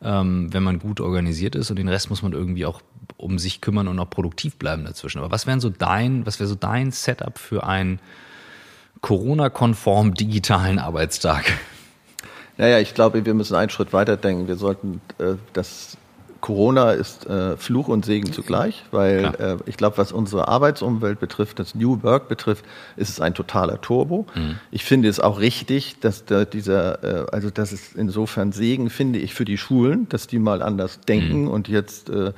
ähm, wenn man gut organisiert ist und den Rest muss man irgendwie auch um sich kümmern und auch produktiv bleiben dazwischen. Aber was wären so dein, was wäre so dein Setup für einen Corona-konform digitalen Arbeitstag? Naja, ich glaube, wir müssen einen Schritt weiter denken. Wir sollten äh, das Corona ist äh, Fluch und Segen zugleich, weil äh, ich glaube, was unsere Arbeitsumwelt betrifft, das New Work betrifft, ist es ein totaler Turbo. Mhm. Ich finde es auch richtig, dass da dieser, äh, also das ist insofern Segen, finde ich, für die Schulen, dass die mal anders denken mhm. und jetzt äh,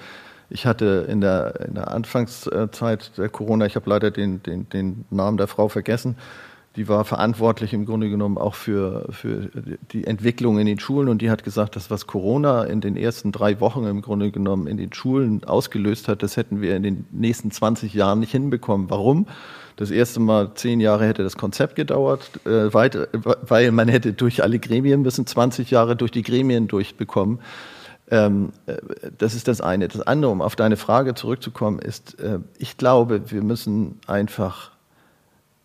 ich hatte in der, in der Anfangszeit der Corona, ich habe leider den, den, den Namen der Frau vergessen, die war verantwortlich im Grunde genommen auch für, für die Entwicklung in den Schulen und die hat gesagt, dass was Corona in den ersten drei Wochen im Grunde genommen in den Schulen ausgelöst hat, das hätten wir in den nächsten 20 Jahren nicht hinbekommen. Warum? Das erste Mal zehn Jahre hätte das Konzept gedauert, äh, weit, weil man hätte durch alle Gremien müssen 20 Jahre durch die Gremien durchbekommen. Ähm, äh, das ist das eine. Das andere, um auf deine Frage zurückzukommen, ist, äh, ich glaube, wir müssen einfach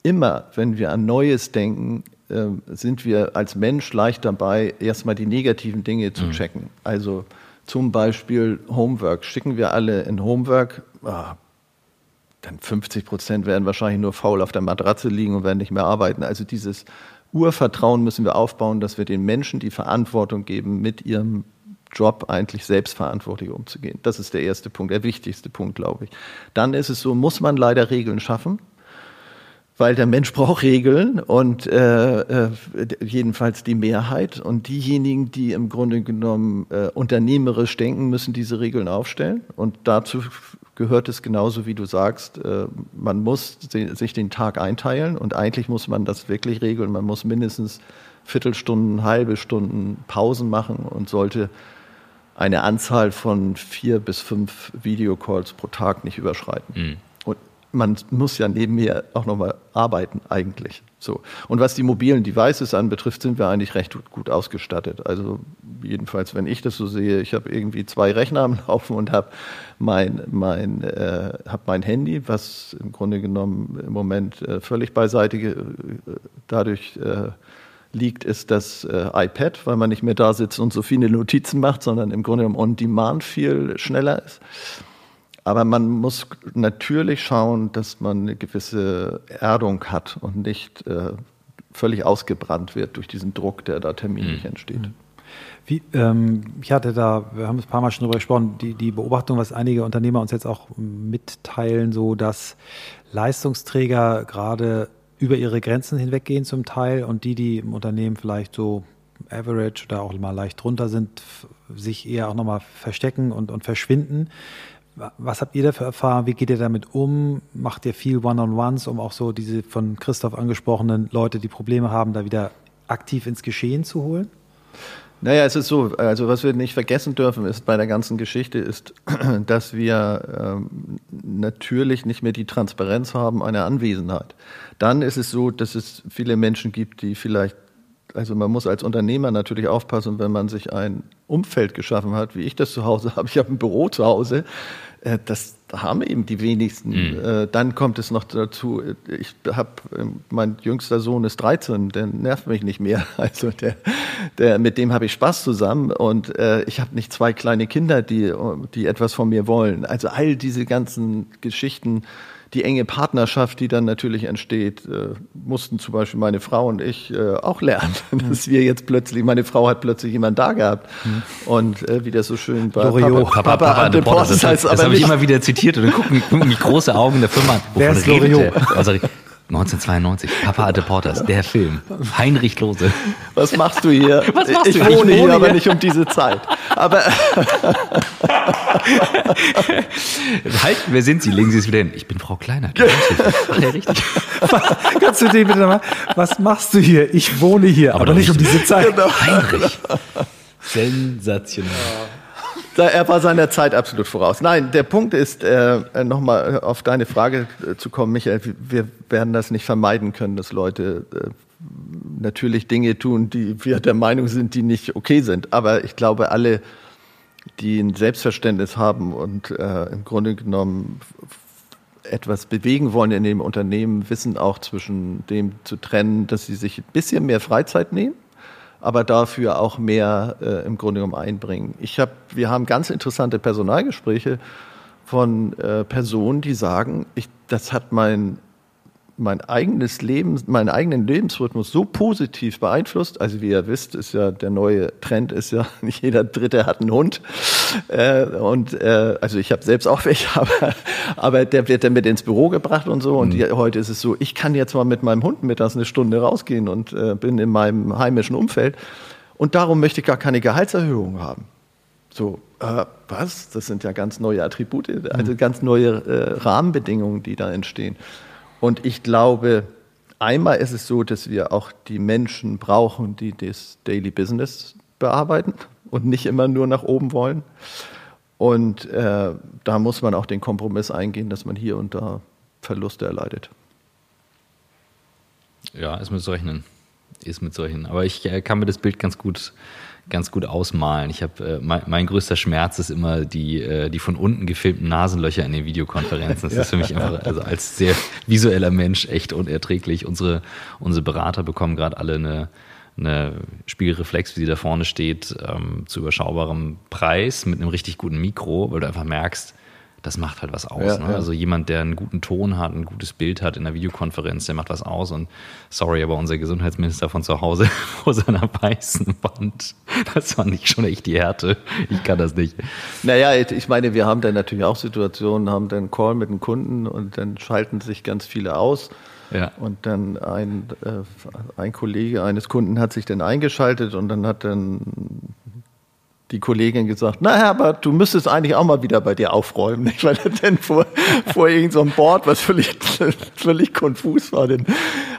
immer, wenn wir an Neues denken, ähm, sind wir als Mensch leicht dabei, erstmal die negativen Dinge zu mhm. checken. Also zum Beispiel Homework. Schicken wir alle in Homework, ah, dann 50 Prozent werden wahrscheinlich nur faul auf der Matratze liegen und werden nicht mehr arbeiten. Also dieses Urvertrauen müssen wir aufbauen, dass wir den Menschen die Verantwortung geben, mit ihrem Job eigentlich selbstverantwortlich umzugehen. Das ist der erste Punkt, der wichtigste Punkt, glaube ich. Dann ist es so, muss man leider Regeln schaffen weil der Mensch braucht Regeln und äh, äh, jedenfalls die Mehrheit. Und diejenigen, die im Grunde genommen äh, unternehmerisch denken, müssen diese Regeln aufstellen. Und dazu gehört es genauso wie du sagst, äh, man muss sich den Tag einteilen. Und eigentlich muss man das wirklich regeln, man muss mindestens Viertelstunden, halbe Stunden Pausen machen und sollte eine Anzahl von vier bis fünf Videocalls pro Tag nicht überschreiten. Mhm man muss ja nebenher auch nochmal arbeiten eigentlich. So. Und was die mobilen Devices anbetrifft, sind wir eigentlich recht gut ausgestattet. Also jedenfalls, wenn ich das so sehe, ich habe irgendwie zwei Rechner am Laufen und habe mein, mein, äh, hab mein Handy, was im Grunde genommen im Moment äh, völlig beiseite äh, dadurch äh, liegt, ist das äh, iPad, weil man nicht mehr da sitzt und so viele Notizen macht, sondern im Grunde genommen on demand viel schneller ist. Aber man muss natürlich schauen, dass man eine gewisse Erdung hat und nicht äh, völlig ausgebrannt wird durch diesen Druck, der da terminlich mhm. entsteht. Mhm. Wie, ähm, ich hatte da, wir haben es ein paar Mal schon drüber gesprochen, die, die Beobachtung, was einige Unternehmer uns jetzt auch mitteilen, so dass Leistungsträger gerade über ihre Grenzen hinweggehen zum Teil und die, die im Unternehmen vielleicht so average oder auch mal leicht drunter sind, sich eher auch nochmal verstecken und, und verschwinden. Was habt ihr da für Erfahrungen? Wie geht ihr damit um? Macht ihr viel One-on-Ones, um auch so diese von Christoph angesprochenen Leute, die Probleme haben, da wieder aktiv ins Geschehen zu holen? Naja, es ist so, also was wir nicht vergessen dürfen ist bei der ganzen Geschichte ist, dass wir ähm, natürlich nicht mehr die Transparenz haben einer Anwesenheit. Dann ist es so, dass es viele Menschen gibt, die vielleicht also man muss als Unternehmer natürlich aufpassen, wenn man sich ein Umfeld geschaffen hat, wie ich das zu Hause habe. Ich habe ein Büro zu Hause, äh, das haben eben die wenigsten. Mhm. Dann kommt es noch dazu, ich habe, ähm, mein jüngster Sohn ist 13, der nervt mich nicht mehr. Also der, der mit dem habe ich Spaß zusammen und äh, ich habe nicht zwei kleine Kinder, die, die etwas von mir wollen. Also all diese ganzen Geschichten die enge Partnerschaft, die dann natürlich entsteht, äh, mussten zum Beispiel meine Frau und ich äh, auch lernen, mhm. dass wir jetzt plötzlich, meine Frau hat plötzlich jemanden da gehabt mhm. und äh, wie das so schön bei Loriot. Papa, Papa, Papa, Papa de Post, das, heißt das habe ich immer wieder zitiert und dann gucken, gucken mich große Augen der Firma. Wer ist Loriot? Also, 1992, Papa hatte Porters, der Film. Heinrich Lose. Was machst du hier? Was machst ich du? wohne Ich wohne hier, aber hier. nicht um diese Zeit. Aber Halt, wer sind Sie? Legen Sie es wieder hin. Ich bin Frau Kleiner. Ach, ja, richtig. Kannst du den bitte nochmal? Was machst du hier? Ich wohne hier, aber, doch nicht um diese Zeit. Heinrich. Sensationell. Da- Er war seiner Zeit absolut voraus. Nein, der Punkt ist, äh, nochmal auf deine Frage äh, zu kommen, Michael, wir werden das nicht vermeiden können, dass Leute äh, natürlich Dinge tun, die wir der Meinung sind, die nicht okay sind. Aber ich glaube, alle, die ein Selbstverständnis haben und äh, im Grunde genommen etwas bewegen wollen in dem Unternehmen, wissen auch zwischen dem zu trennen, dass sie sich ein bisschen mehr Freizeit nehmen aber dafür auch mehr äh, im Grunde genommen einbringen. Ich hab, wir haben ganz interessante Personalgespräche von äh, Personen, die sagen, ich, das hat mein, mein eigenes Leben, meinen eigenen Lebensrhythmus so positiv beeinflusst. Also wie ihr wisst, ist ja der neue Trend ist ja, nicht jeder Dritte hat einen Hund. Äh, und äh, also ich habe selbst auch welche, aber, aber der wird dann mit ins Büro gebracht und so. Und die, heute ist es so, ich kann jetzt mal mit meinem Hund mittags eine Stunde rausgehen und äh, bin in meinem heimischen Umfeld. Und darum möchte ich gar keine Gehaltserhöhung haben. So, äh, was? Das sind ja ganz neue Attribute, also ganz neue äh, Rahmenbedingungen, die da entstehen. Und ich glaube, einmal ist es so, dass wir auch die Menschen brauchen, die das Daily Business bearbeiten und nicht immer nur nach oben wollen. Und äh, da muss man auch den Kompromiss eingehen, dass man hier und da Verluste erleidet. Ja, ist mit zu rechnen. Ist mit zu rechnen. Aber ich äh, kann mir das Bild ganz gut, ganz gut ausmalen. Ich habe äh, mein, mein größter Schmerz ist immer die, äh, die von unten gefilmten Nasenlöcher in den Videokonferenzen. Das ist für mich einfach, also als sehr visueller Mensch echt unerträglich. Unsere, unsere Berater bekommen gerade alle eine, eine Spiegelreflex, wie sie da vorne steht, ähm, zu überschaubarem Preis mit einem richtig guten Mikro, weil du einfach merkst, das macht halt was aus. Ja, ne? ja. Also jemand, der einen guten Ton hat, ein gutes Bild hat in der Videokonferenz, der macht was aus. Und sorry, aber unser Gesundheitsminister von zu Hause vor seiner weißen Wand, das fand ich schon echt die Härte. Ich kann das nicht. Naja, ich meine, wir haben dann natürlich auch Situationen, haben dann einen Call mit einem Kunden und dann schalten sich ganz viele aus. Ja. Und dann ein, äh, ein Kollege eines Kunden hat sich dann eingeschaltet und dann hat dann die Kollegin gesagt, na Herbert, du müsstest eigentlich auch mal wieder bei dir aufräumen, nicht? weil er denn vor, vor irgendeinem so Board, was völlig, völlig konfus war. Denn,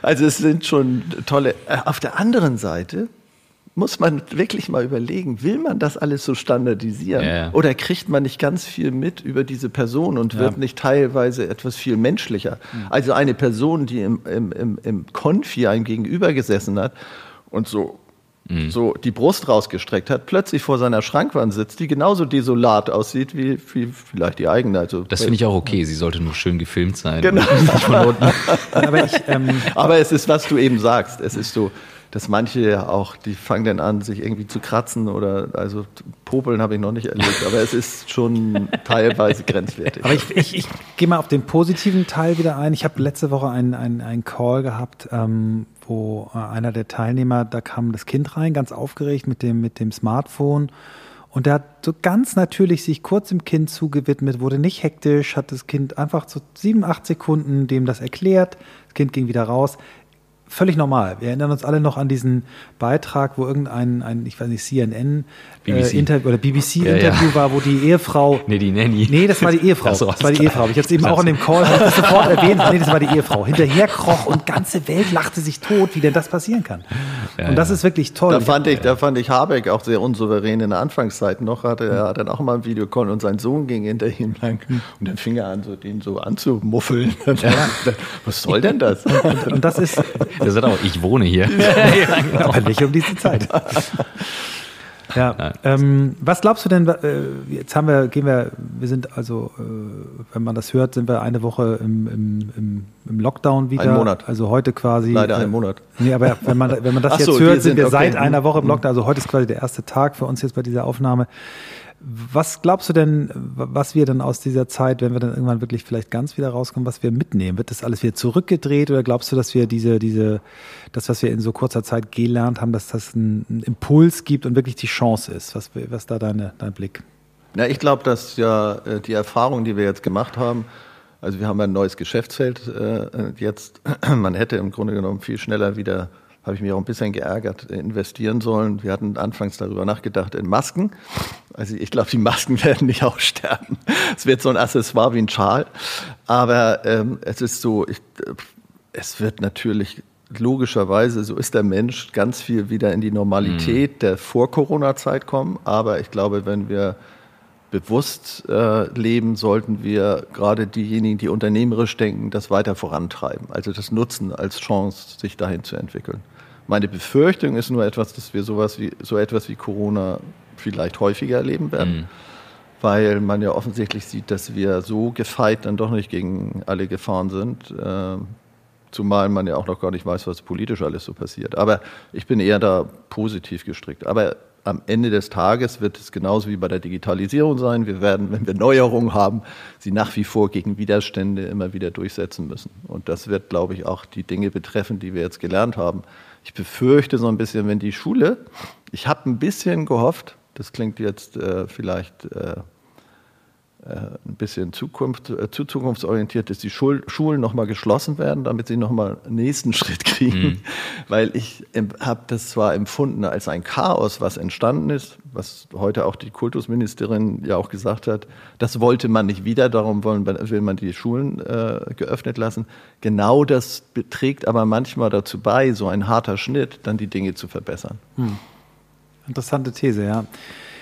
also es sind schon tolle. Äh, Auf der anderen Seite muss man wirklich mal überlegen, will man das alles so standardisieren? Ja, ja. Oder kriegt man nicht ganz viel mit über diese Person und wird nicht teilweise etwas viel menschlicher? Also eine Person, die im, im, im, im Konfi einem gegenüber gesessen hat und so, so die Brust rausgestreckt hat, plötzlich vor seiner Schrankwand sitzt, die genauso desolat aussieht wie, wie vielleicht die eigene. Also, Das finde ich auch okay. Sie sollte nur schön gefilmt sein. Genau. Aber ich, ähm, Aber es ist, was du eben sagst. Es ist so, dass manche ja auch, die fangen dann an, sich irgendwie zu kratzen oder, also popeln habe ich noch nicht erlebt, aber es ist schon teilweise grenzwertig. Aber ich, ich, ich gehe mal auf den positiven Teil wieder ein. Ich habe letzte Woche einen, einen, einen Call gehabt, ähm, wo äh, einer der Teilnehmer, da kam das Kind rein, ganz aufgeregt mit dem, mit dem Smartphone. Und der hat so ganz natürlich sich kurz dem Kind zugewidmet, wurde nicht hektisch, hat das Kind einfach so sieben, acht Sekunden dem das erklärt. Das Kind ging wieder raus. Völlig normal. Wir erinnern uns alle noch an diesen Beitrag, wo irgendein, ein, ich weiß nicht, CNN äh, BBC. Interview oder BBC Ja, war, wo die Ehefrau Nee, die Nanny. Nee, das war die Ehefrau. So, das war die Ehefrau. Ich habe es eben auch in dem Call sofort erwähnt. Nee, das war die Ehefrau. Hinterher kroch und ganze Welt lachte sich tot, wie denn das passieren kann. Ja, und das ja. ist wirklich toll. Da fand ich, da fand ich Habeck auch sehr unsouverän in der Anfangszeit noch. Hatte er hat dann auch mal ein Videocall und sein Sohn ging hinter ihm lang und dann fing er an, so den so anzumuffeln. Was soll denn das? und das ist Der sagt auch, ich wohne hier. aber nicht um diese Zeit. Ja, ähm, was glaubst du denn, äh, jetzt haben wir, gehen wir, wir sind also, äh, wenn man das hört, sind wir eine Woche im, im, im, im Lockdown wieder. Ein Monat. Also heute quasi. Leider äh, ein Monat. Nee, aber wenn man, wenn man das Ach jetzt so, hört, wir sind wir sind- okay. seit einer Woche im Mhm. Lockdown. Also heute ist quasi der erste Tag für uns jetzt bei dieser Aufnahme. Was glaubst du denn, was wir dann aus dieser Zeit, wenn wir dann irgendwann wirklich vielleicht ganz wieder rauskommen, was wir mitnehmen? Wird das alles wieder zurückgedreht oder glaubst du, dass wir diese, diese, das, was wir in so kurzer Zeit gelernt haben, dass das einen, Impuls gibt und wirklich die Chance ist? Was, was da deine, dein Blick? Na, ich glaube, dass ja äh, die Erfahrung, die wir jetzt gemacht haben, Also wir haben ein neues Geschäftsfeld äh, jetzt. Man hätte im Grunde genommen viel schneller wieder, habe ich mich auch ein bisschen geärgert, investieren sollen. Wir hatten anfangs darüber nachgedacht in Masken. Also ich glaube, die Masken werden nicht aussterben. Es wird so ein Accessoire wie ein Schal. Aber ähm, es ist so, ich, es wird natürlich logischerweise, so ist der Mensch, ganz viel wieder in die Normalität mhm. der Vor-Corona-Zeit kommen. Aber ich glaube, wenn wir bewusst äh, leben, sollten wir gerade diejenigen, die unternehmerisch denken, das weiter vorantreiben. Also das nutzen als Chance, sich dahin zu entwickeln. Meine Befürchtung ist nur etwas, dass wir sowas wie, so etwas wie Corona vielleicht häufiger erleben werden. Mhm. Weil man ja offensichtlich sieht, dass wir so gefeit dann doch nicht gegen alle Gefahren sind. Äh, zumal man ja auch noch gar nicht weiß, was politisch alles so passiert. Aber ich bin eher da positiv gestrickt. Aber am Ende des Tages wird es genauso wie bei der Digitalisierung sein. Wir werden, wenn wir Neuerungen haben, sie nach wie vor gegen Widerstände immer wieder durchsetzen müssen. Und das wird, glaube ich, auch die Dinge betreffen, die wir jetzt gelernt haben. Ich befürchte so ein bisschen, wenn die Schule, ich habe ein bisschen gehofft, das klingt jetzt äh, vielleicht äh, ein bisschen Zukunft, äh, zu zukunftsorientiert ist, die Schul Schulen nochmal geschlossen werden, damit sie nochmal einen nächsten Schritt kriegen. Mhm. Weil ich habe das zwar empfunden als ein Chaos, was entstanden ist, was heute auch die Kultusministerin ja auch gesagt hat, das wollte man nicht wieder, darum wollen, will man die Schulen äh, geöffnet lassen. Genau das trägt aber manchmal dazu bei, so ein harter Schnitt, dann die Dinge zu verbessern. Hm. Interessante These, ja.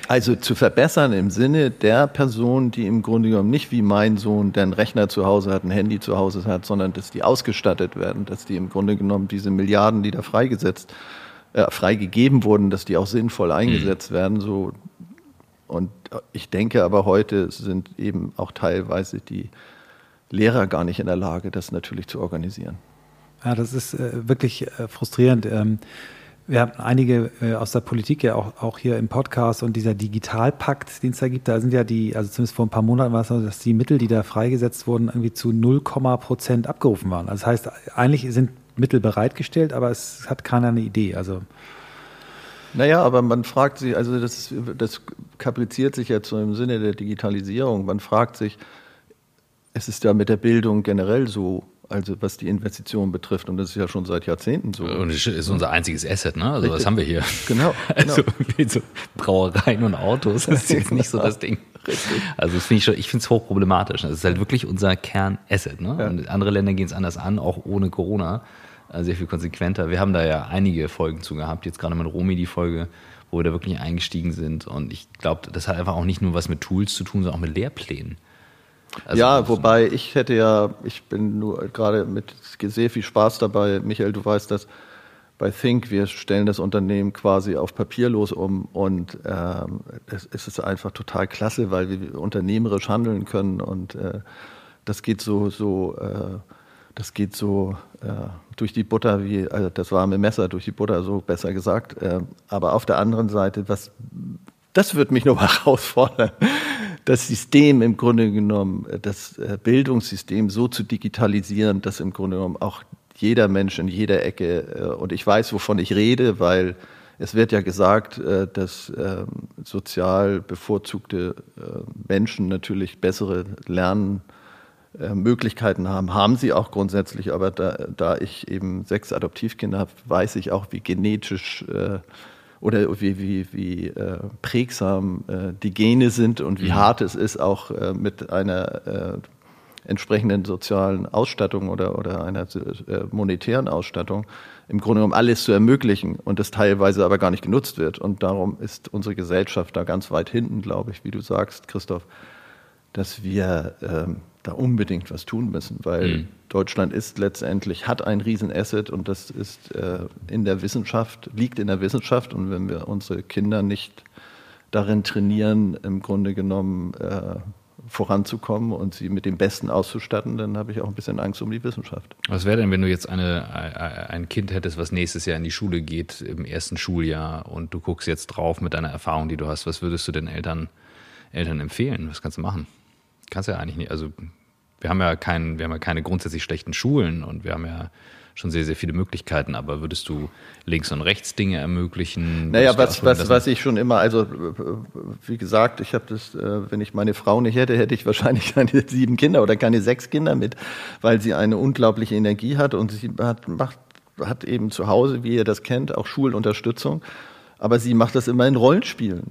Also zu verbessern im Sinne der Person, die im Grunde genommen nicht wie mein Sohn, der einen Rechner zu Hause hat, ein Handy zu Hause hat, sondern dass die ausgestattet werden, dass die im Grunde genommen diese Milliarden, die da freigesetzt, äh, freigegeben wurden, dass die auch sinnvoll eingesetzt mhm. werden. So und ich denke aber heute sind eben auch teilweise die Lehrer gar nicht in der Lage, das natürlich zu organisieren. Ja, das ist äh, wirklich äh, frustrierend. Ähm, wir haben einige äh, aus der Politik ja auch, auch hier im Podcast und dieser Digitalpakt, den es da gibt, da sind ja die, also zumindest vor ein paar Monaten war es so, dass die Mittel, die da freigesetzt wurden, irgendwie zu 0, Prozent abgerufen waren. Also das heißt, eigentlich sind Mittel bereitgestellt, aber es hat keiner eine Idee. Also naja, aber man fragt sich, also das, das kapriziert sich jetzt so im Sinne der Digitalisierung. Man fragt sich, es ist ja mit der Bildung generell so, also was die Investitionen betrifft. Und das ist ja schon seit Jahrzehnten so. Und das ist unser einziges Asset, ne? Also Richtig. was haben wir hier? Genau. genau. Also so Brauereien und Autos, das ist jetzt nicht so das Ding. Richtig. Also das finde ich schon, ich finde es hochproblematisch. Das ist halt wirklich unser Kernasset. Ne? Ja. Und andere Länder gehen es anders an, auch ohne Corona. Also sehr viel konsequenter. Wir haben da ja einige Folgen zu gehabt, jetzt gerade mit Romy die Folge, wo wir da wirklich eingestiegen sind. Und ich glaube, das hat einfach auch nicht nur was mit Tools zu tun, sondern auch mit Lehrplänen. Also ja, wobei ich hätte ja, ich bin nur gerade mit sehr viel Spaß dabei. Michael, du weißt das bei Think, wir stellen das Unternehmen quasi auf papierlos um und ähm, es, es, ist einfach total klasse, weil wir unternehmerisch handeln können und äh, das geht so, so, äh, das geht so äh, durch die Butter wie also das warme Messer durch die Butter, so besser gesagt. Äh, aber auf der anderen Seite, was das wird mich noch herausfordern das System im Grunde genommen, äh, das äh, Bildungssystem so zu digitalisieren, dass im Grunde genommen auch jeder Mensch in jeder Ecke, äh, und ich weiß, wovon ich rede, weil es wird ja gesagt, dass ähm, sozial bevorzugte Menschen natürlich bessere Lernmöglichkeiten haben. Haben sie auch grundsätzlich, aber da, da ich eben sechs Adoptivkinder habe, weiß ich auch, wie genetisch oder wie, wie, wie äh, prägsam äh, die Gene sind und wie mhm. hart es ist, auch äh, mit einer äh, entsprechenden sozialen Ausstattung oder, oder einer äh, monetären Ausstattung im Grunde genommen alles zu ermöglichen und das teilweise aber gar nicht genutzt wird. Und darum ist unsere Gesellschaft da ganz weit hinten, glaube ich, wie du sagst, Christoph, dass wir ähm, da unbedingt was tun müssen, weil mhm. Deutschland ist letztendlich, hat ein Riesenasset und das ist äh, in der Wissenschaft, liegt in der Wissenschaft und wenn wir unsere Kinder nicht darin trainieren, im Grunde genommen äh, voranzukommen und sie mit dem Besten auszustatten, dann habe ich auch ein bisschen Angst um die Wissenschaft. Was wäre denn, wenn du jetzt eine, ein Kind hättest, was nächstes Jahr in die Schule geht, im ersten Schuljahr und du guckst jetzt drauf mit deiner Erfahrung, die du hast, was würdest du den Eltern, Eltern empfehlen? Was kannst du machen? Kannst ja eigentlich nicht, also wir haben ja kein, wir haben ja keine grundsätzlich schlechten Schulen und wir haben ja schon sehr, sehr viele Möglichkeiten, aber würdest du links und rechts Dinge ermöglichen? Naja, was, was, was ich schon immer, also wie gesagt, ich habe das, äh, wenn ich meine Frau nicht hätte, hätte ich wahrscheinlich keine sieben Kinder oder keine sechs Kinder mit, weil sie eine unglaubliche Energie hat und sie hat, macht, hat eben zu Hause, wie ihr das kennt, auch Schulunterstützung aber sie macht das immer in Rollenspielen.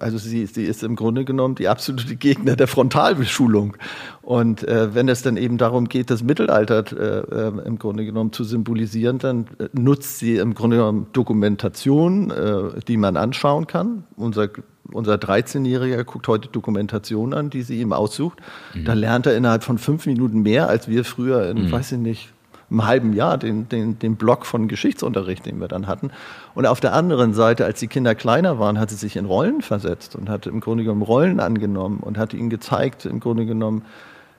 Also sie, sie ist im Grunde genommen die absolute Gegner der Frontalbeschulung. Und äh, wenn es dann eben darum geht, das Mittelalter äh, äh im Grunde genommen zu symbolisieren, dann äh, nutzt sie im Grunde genommen Dokumentation, äh, die man anschauen kann. Unser unser 13-Jähriger guckt heute Dokumentation an, die sie ihm aussucht. Mhm. Da lernt er innerhalb von fünf Minuten mehr, als wir früher in, mhm. weiß ich nicht, einem halben Jahr den, den, den Block von Geschichtsunterricht, den wir dann hatten. Und auf der anderen Seite, als die Kinder kleiner waren, hat sie sich in Rollen versetzt und hat im Grunde genommen Rollen angenommen und hat ihnen gezeigt, im Grunde genommen,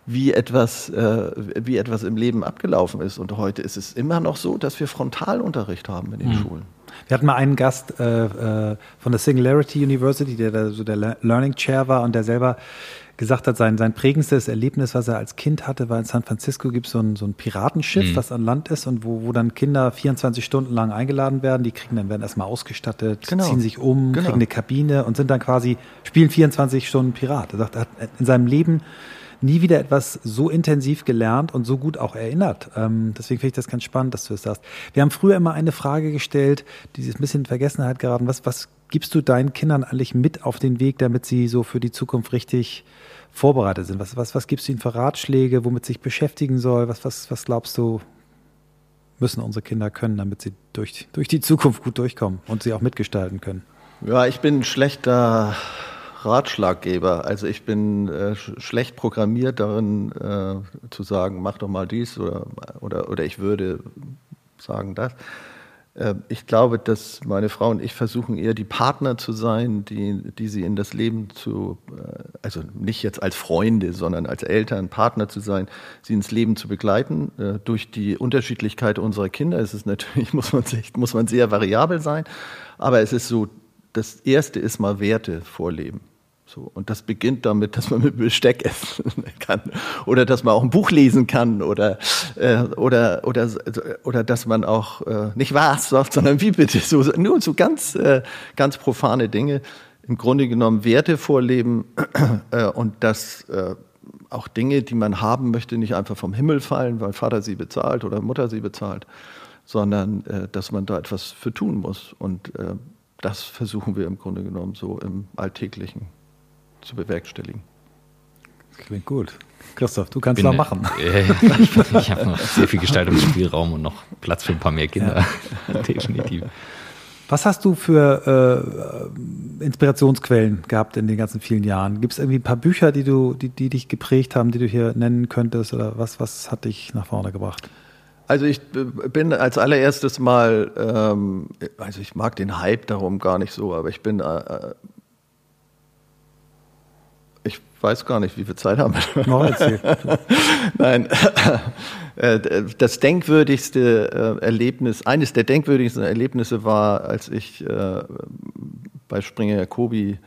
wie etwas, äh, wie etwas im Leben abgelaufen ist. Und heute ist es immer noch so, dass wir Frontalunterricht haben in den mhm. Schulen. Wir hatten mal einen Gast äh, äh, von der Singularity University, der da so der Learning Chair war und der selber gesagt hat, sein, sein prägendstes Erlebnis, was er als Kind hatte, war in San Francisco gibt so es so ein Piratenschiff, mhm. was an Land ist und wo, wo dann Kinder 24 Stunden lang eingeladen werden. Die kriegen dann, werden erstmal ausgestattet, genau. ziehen sich um, genau. kriegen eine Kabine und sind dann quasi, spielen 24 Stunden Pirat. Er sagt, er hat in seinem Leben nie wieder etwas so intensiv gelernt und so gut auch erinnert. Ähm, deswegen finde ich das ganz spannend, dass du es sagst. Wir haben früher immer eine Frage gestellt, die ist ein bisschen in Vergessenheit geraten. Was, was gibst du deinen Kindern eigentlich mit auf den Weg, damit sie so für die Zukunft richtig vorbereitet sind? Was, was, was gibst du ihnen für Ratschläge, womit sich beschäftigen soll? Was, was, was glaubst du, müssen unsere Kinder können, damit sie durch, durch die Zukunft gut durchkommen und sie auch mitgestalten können? Ja, ich bin ein schlechter Ratschlaggeber. Also ich bin äh, schlecht programmiert darin äh, zu sagen, mach doch mal dies oder, oder, oder ich würde sagen das. Äh, ich glaube, dass meine Frau und ich versuchen eher die Partner zu sein, die, die sie in das Leben zu, äh, also nicht jetzt als Freunde, sondern als Eltern, Partner zu sein, sie ins Leben zu begleiten. Äh, durch die Unterschiedlichkeit unserer Kinder ist es natürlich, muss man, sich, muss man sehr variabel sein. Aber es ist so, das erste ist mal Werte vorleben. So, und das beginnt damit, dass man mit Besteck essen kann oder dass man auch ein Buch lesen kann oder, äh, oder, oder, oder dass man auch äh, nicht was sagt, sondern wie bitte, so, nur so ganz, äh, ganz profane Dinge. Im Grunde genommen Werte vorleben äh, und dass äh, auch Dinge, die man haben möchte, nicht einfach vom Himmel fallen, weil Vater sie bezahlt oder Mutter sie bezahlt, sondern äh, dass man da etwas für tun muss. Und äh, das versuchen wir im Grunde genommen so im Alltäglichen zu bewerkstelligen. Das klingt gut. Christoph, du kannst Bin, noch machen. Äh, ich, ich habe noch sehr viel Gestaltungsspielraum und noch Platz für ein paar mehr Kinder. Ja. Definitiv. Was hast du für äh, Inspirationsquellen gehabt in den ganzen vielen Jahren? Gibt es irgendwie ein paar Bücher, die du, die, die dich geprägt haben, die du hier nennen könntest? Oder was, was hat dich nach vorne gebracht? Also ich bin als allererstes mal, ähm, also ich mag den Hype darum gar nicht so, aber ich bin äh, ich weiß gar nicht, wie viel Zeit haben wir. No, erzähl. Nein, äh, das denkwürdigste äh, Erlebnis, eines der denkwürdigsten Erlebnisse war, als ich äh, bei Springer Jacobi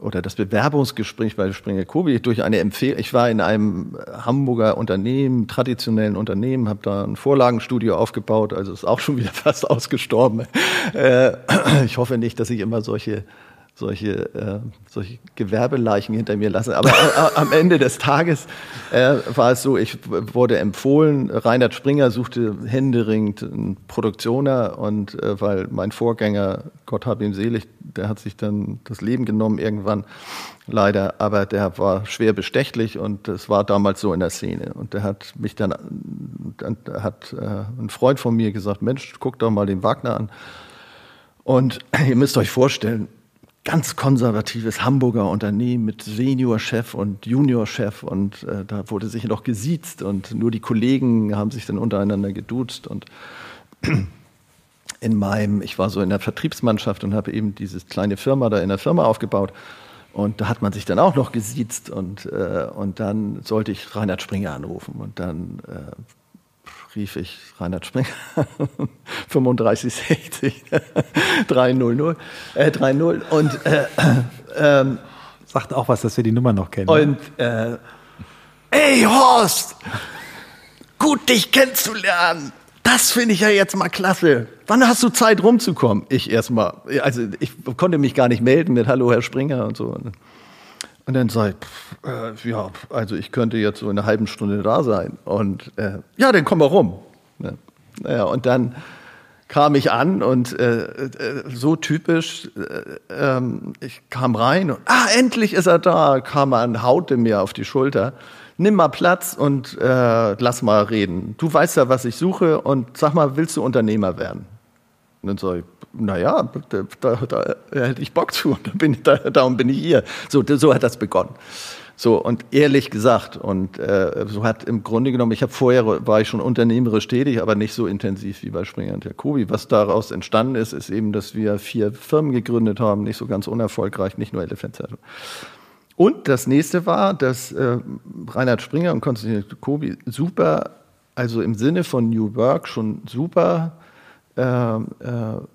oder das Bewerbungsgespräch bei Springer Jacobi durch eine Empfehlung. Ich war in einem Hamburger Unternehmen, traditionellen Unternehmen, habe da ein Vorlagenstudio aufgebaut, also ist auch schon wieder fast ausgestorben. Ich hoffe nicht, dass ich immer solche solche, äh, solche Gewerbeleichen hinter mir lassen. Aber äh, am Ende des Tages äh, war es so, ich wurde empfohlen, Reinhard Springer suchte händeringend einen Produktioner und äh, weil mein Vorgänger, Gott hab ihn selig, der hat sich dann das Leben genommen irgendwann, leider, aber der war schwer bestechlich und das war damals so in der Szene. Und der hat mich dann, dann hat äh, ein Freund von mir gesagt, Mensch, guck doch mal den Wagner an. Und ihr müsst euch vorstellen, ganz konservatives Hamburger Unternehmen mit Seniorchef und Juniorchef und äh, da wurde sich noch gesiezt und nur die Kollegen haben sich dann untereinander geduzt und in meinem, ich war so in der Vertriebsmannschaft und habe eben diese kleine Firma da in der Firma aufgebaut und da hat man sich dann auch noch gesiezt und, äh, und dann sollte ich Reinhard Springer anrufen und dann äh, rief ich Reinhard Springer 3560 300 äh, 30 und äh, ähm, sagt auch was, dass wir die Nummer noch kennen. Und äh, ey Horst, gut dich kennenzulernen. Das finde ich ja jetzt mal klasse. Wann hast du Zeit rumzukommen? Ich erstmal, also ich konnte mich gar nicht melden mit Hallo Herr Springer und so. Und dann sage ich, äh, ja, also ich könnte jetzt so in einer halben Stunde da sein. Und äh, ja, dann komm mal rum. Ja. Naja, und dann kam ich an und äh, äh, so typisch, äh, ähm, ich kam rein und, ah, endlich ist er da, kam an, haute mir auf die Schulter. Nimm mal Platz und äh, lass mal reden. Du weißt ja, was ich suche und sag mal, willst du Unternehmer werden? Und dann sage ich, naja, da, da, da hätte ich Bock zu und bin, da, darum bin ich hier. So, so hat das begonnen. So, und ehrlich gesagt, und äh, so hat im Grunde genommen, ich habe vorher, war ich schon unternehmerisch tätig, aber nicht so intensiv wie bei Springer und Jacobi. Was daraus entstanden ist, ist eben, dass wir vier Firmen gegründet haben, nicht so ganz unerfolgreich, nicht nur Elephant Zeitung. Und das nächste war, dass äh, Reinhard Springer und Konstantin Jacobi super, also im Sinne von New Work schon super äh, äh,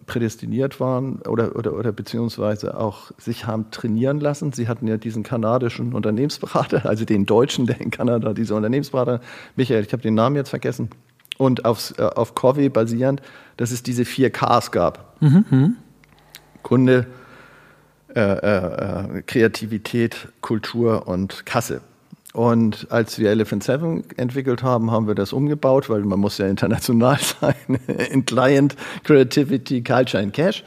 prädestiniert waren oder, oder, oder beziehungsweise auch sich haben trainieren lassen. Sie hatten ja diesen kanadischen Unternehmensberater, also den Deutschen, der in Kanada, dieser Unternehmensberater, Michael, ich habe den Namen jetzt vergessen, und aufs, äh, auf Covey basierend, dass es diese vier Ks gab. Mhm. Kunde, äh, äh, Kreativität, Kultur und Kasse. Und als wir Elephant 7 entwickelt haben, haben wir das umgebaut, weil man muss ja international sein, in Client, Creativity, Culture and Cash.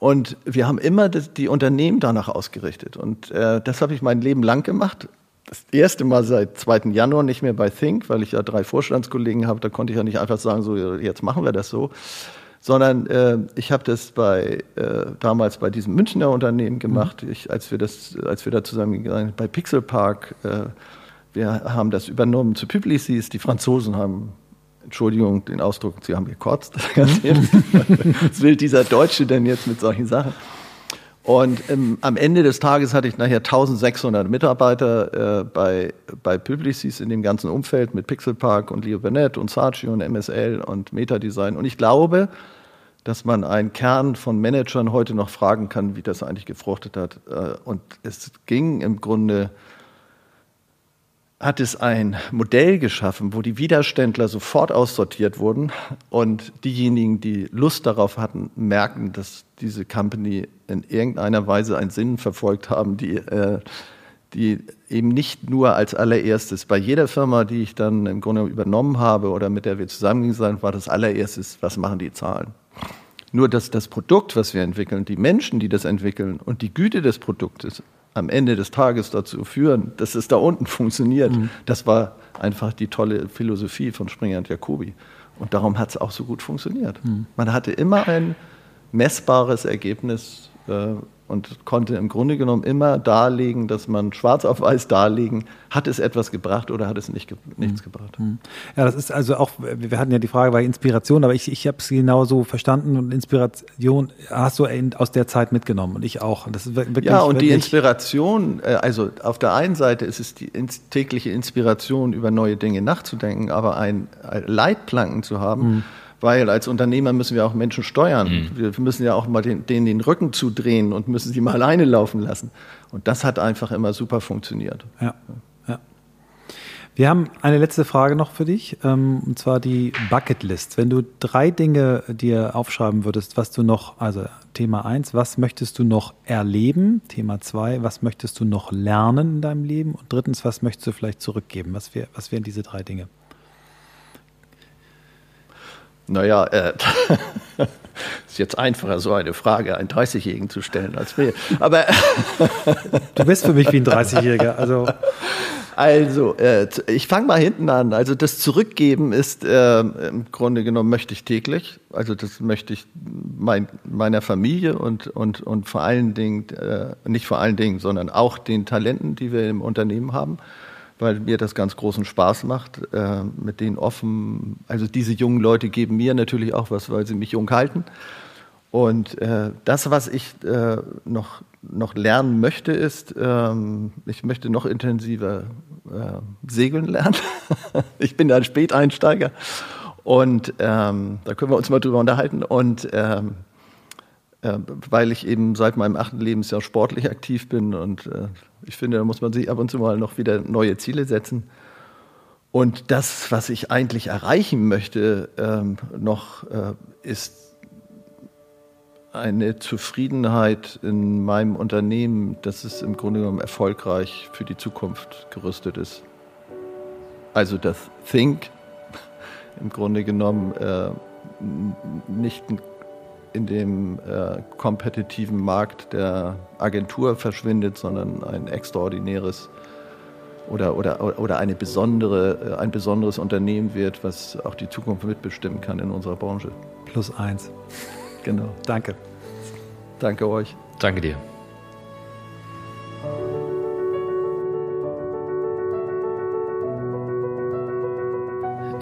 Und wir haben immer das, die Unternehmen danach ausgerichtet. Und äh, das habe ich mein Leben lang gemacht. Das erste Mal seit 2. Januar nicht mehr bei Think, weil ich ja drei Vorstandskollegen habe. Da konnte ich ja nicht einfach sagen, so jetzt machen wir das so. Sondern äh, ich habe das bei äh, damals bei diesem Münchner Unternehmen gemacht, mhm. ich, als wir das, als wir da zusammengegangen sind, bei Pixel Park. Äh, wir haben das übernommen zu Publicis. Die Franzosen haben, Entschuldigung, den Ausdruck, sie haben gekotzt. Was will dieser Deutsche denn jetzt mit solchen Sachen? Und ähm, am Ende des Tages hatte ich nachher 1600 Mitarbeiter äh, bei, bei Publicis in dem ganzen Umfeld mit Pixelpark und Leo Burnett und Saatchi und MSL und Metadesign. Und ich glaube, dass man einen Kern von Managern heute noch fragen kann, wie das eigentlich gefruchtet hat. Äh, und es ging im Grunde hat es ein Modell geschaffen, wo die Widerständler sofort aussortiert wurden und diejenigen, die Lust darauf hatten, merken, dass diese Company in irgendeiner Weise einen Sinn verfolgt haben, die, äh, die eben nicht nur als allererstes bei jeder Firma, die ich dann im Grunde übernommen habe oder mit der wir zusammengegangen sind, war das allererstes, was machen die Zahlen. Nur dass das Produkt, was wir entwickeln, die Menschen, die das entwickeln und die Güte des Produktes am Ende des Tages dazu führen, dass es da unten funktioniert. Mhm. Das war einfach die tolle Philosophie von Springer und Jacobi. Und darum hat es auch so gut funktioniert. Mhm. Man hatte immer ein messbares Ergebnis äh, und konnte im Grunde genommen immer darlegen, dass man schwarz auf weiß darlegen, hat es etwas gebracht oder hat es nicht, nichts mhm. gebracht. Mhm. Ja, das ist also auch, wir hatten ja die Frage bei Inspiration, aber ich, ich habe es genau so verstanden und Inspiration hast du aus der Zeit mitgenommen und ich auch. Und das ist wirklich, ja, und die Inspiration, äh, also auf der einen Seite ist es die tägliche Inspiration, über neue Dinge nachzudenken, aber ein Leitplanken zu haben, mhm weil als Unternehmer müssen wir auch Menschen steuern. Mhm. Wir müssen ja auch mal den, denen den Rücken zudrehen und müssen sie mal alleine laufen lassen. Und das hat einfach immer super funktioniert. Ja. ja. Wir haben eine letzte Frage noch für dich, ähm, und zwar die Bucketlist. Wenn du drei Dinge dir aufschreiben würdest, was du noch, also Thema eins, was möchtest du noch erleben? Thema zwei, was möchtest du noch lernen in deinem Leben? Und drittens, was möchtest du vielleicht zurückgeben? Was, wär, was wären diese drei Dinge? Naja, äh, ist jetzt einfacher, so eine Frage einen 30-Jährigen zu stellen als mir. Aber du bist für mich wie ein 30-Jähriger. Also, also äh, ich fange mal hinten an. Also das Zurückgeben ist äh, im Grunde genommen möchte ich täglich. Also das möchte ich mein, meiner Familie und, und, und vor allen Dingen, äh, nicht vor allen Dingen, sondern auch den Talenten, die wir im Unternehmen haben weil mir das ganz großen Spaß macht, äh, mit denen offen, also diese jungen Leute geben mir natürlich auch was, weil sie mich jung halten. Und äh, das, was ich äh, noch, noch lernen möchte, ist, ähm, ich möchte noch intensiver äh, segeln lernen. ich bin ein Späteinsteiger und ähm, da können wir uns mal drüber unterhalten. Und ähm, äh, weil ich eben seit meinem achten Lebensjahr sportlich aktiv bin und äh, ich finde, da muss man sich ab und zu mal noch wieder neue Ziele setzen. Und das, was ich eigentlich erreichen möchte, ähm, noch äh, ist eine Zufriedenheit in meinem Unternehmen, dass es im Grunde genommen erfolgreich für die Zukunft gerüstet ist. Also das Think im Grunde genommen äh, nicht in dem äh, kompetitiven Markt der Agentur verschwindet, sondern ein extraordinäres oder, oder, oder eine besondere, äh, ein besonderes Unternehmen wird, was auch die Zukunft mitbestimmen kann in unserer Branche. Plus eins. Genau. Danke. Danke euch. Danke dir.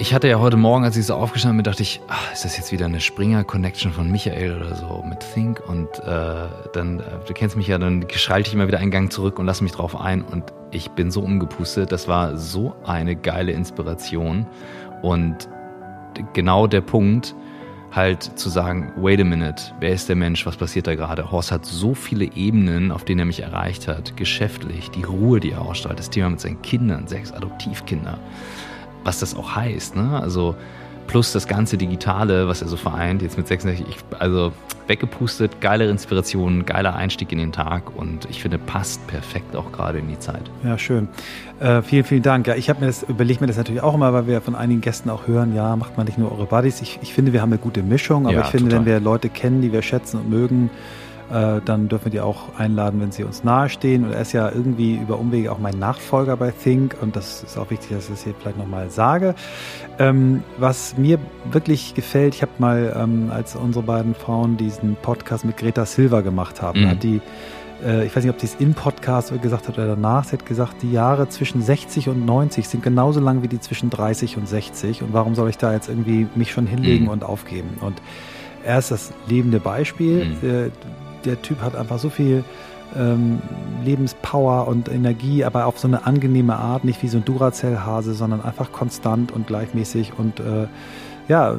Ich hatte ja heute Morgen, als ich so aufgestanden bin, dachte ich, ach, ist das jetzt wieder eine Springer-Connection von Michael oder so mit Think? Und äh, dann, äh, du kennst mich ja, dann schalte ich immer wieder einen Gang zurück und lasse mich drauf ein. Und ich bin so umgepustet. Das war so eine geile Inspiration. Und genau der Punkt, halt zu sagen, wait a minute, wer ist der Mensch, was passiert da gerade? Horst hat so viele Ebenen, auf denen er mich erreicht hat, geschäftlich, die Ruhe, die er ausstrahlt, das Thema mit seinen Kindern, sechs Adoptivkinder, was das auch heißt, ne? Also plus das ganze Digitale, was er so vereint, jetzt mit 66, ich, also weggepustet, geile Inspiration, geiler Einstieg in den Tag und ich finde, passt perfekt auch gerade in die Zeit. Ja, schön. Äh, vielen, vielen Dank. Ja, ich habe mir das, überlege mir das natürlich auch immer, weil wir von einigen Gästen auch hören, ja, macht man nicht nur eure Buddies. Ich, ich finde, wir haben eine gute Mischung, aber ja, ich finde, total. wenn wir Leute kennen, die wir schätzen und mögen, äh, dann dürfen wir die auch einladen, wenn sie uns nahestehen. Und er ist ja irgendwie über Umwege auch mein Nachfolger bei Think und das ist auch wichtig, dass ich das hier vielleicht nochmal sage. Ähm, was mir wirklich gefällt, ich habe mal, ähm, als unsere beiden Frauen diesen Podcast mit Greta Silva gemacht haben, mhm. hat die äh, ich weiß nicht, ob sie es in Podcast gesagt hat oder danach, sie hat gesagt, die Jahre zwischen 60 und 90 sind genauso lang wie die zwischen 30 und 60 und warum soll ich da jetzt irgendwie mich schon hinlegen mhm. und aufgeben? Und er ist das lebende Beispiel. Mhm. Der Typ hat einfach so viel ähm, Lebenspower und Energie, aber auf so eine angenehme Art, nicht wie so ein Duracell-Hase, sondern einfach konstant und gleichmäßig und äh, ja,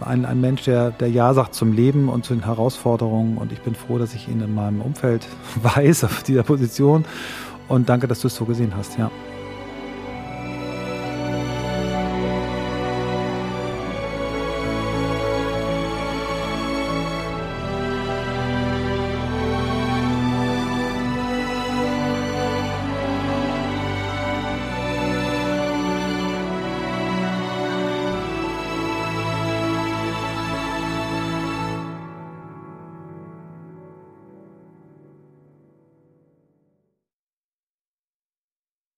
ein, ein Mensch, der, der Ja sagt zum Leben und zu den Herausforderungen und ich bin froh, dass ich ihn in meinem Umfeld weiß auf dieser Position und danke, dass du es so gesehen hast, ja.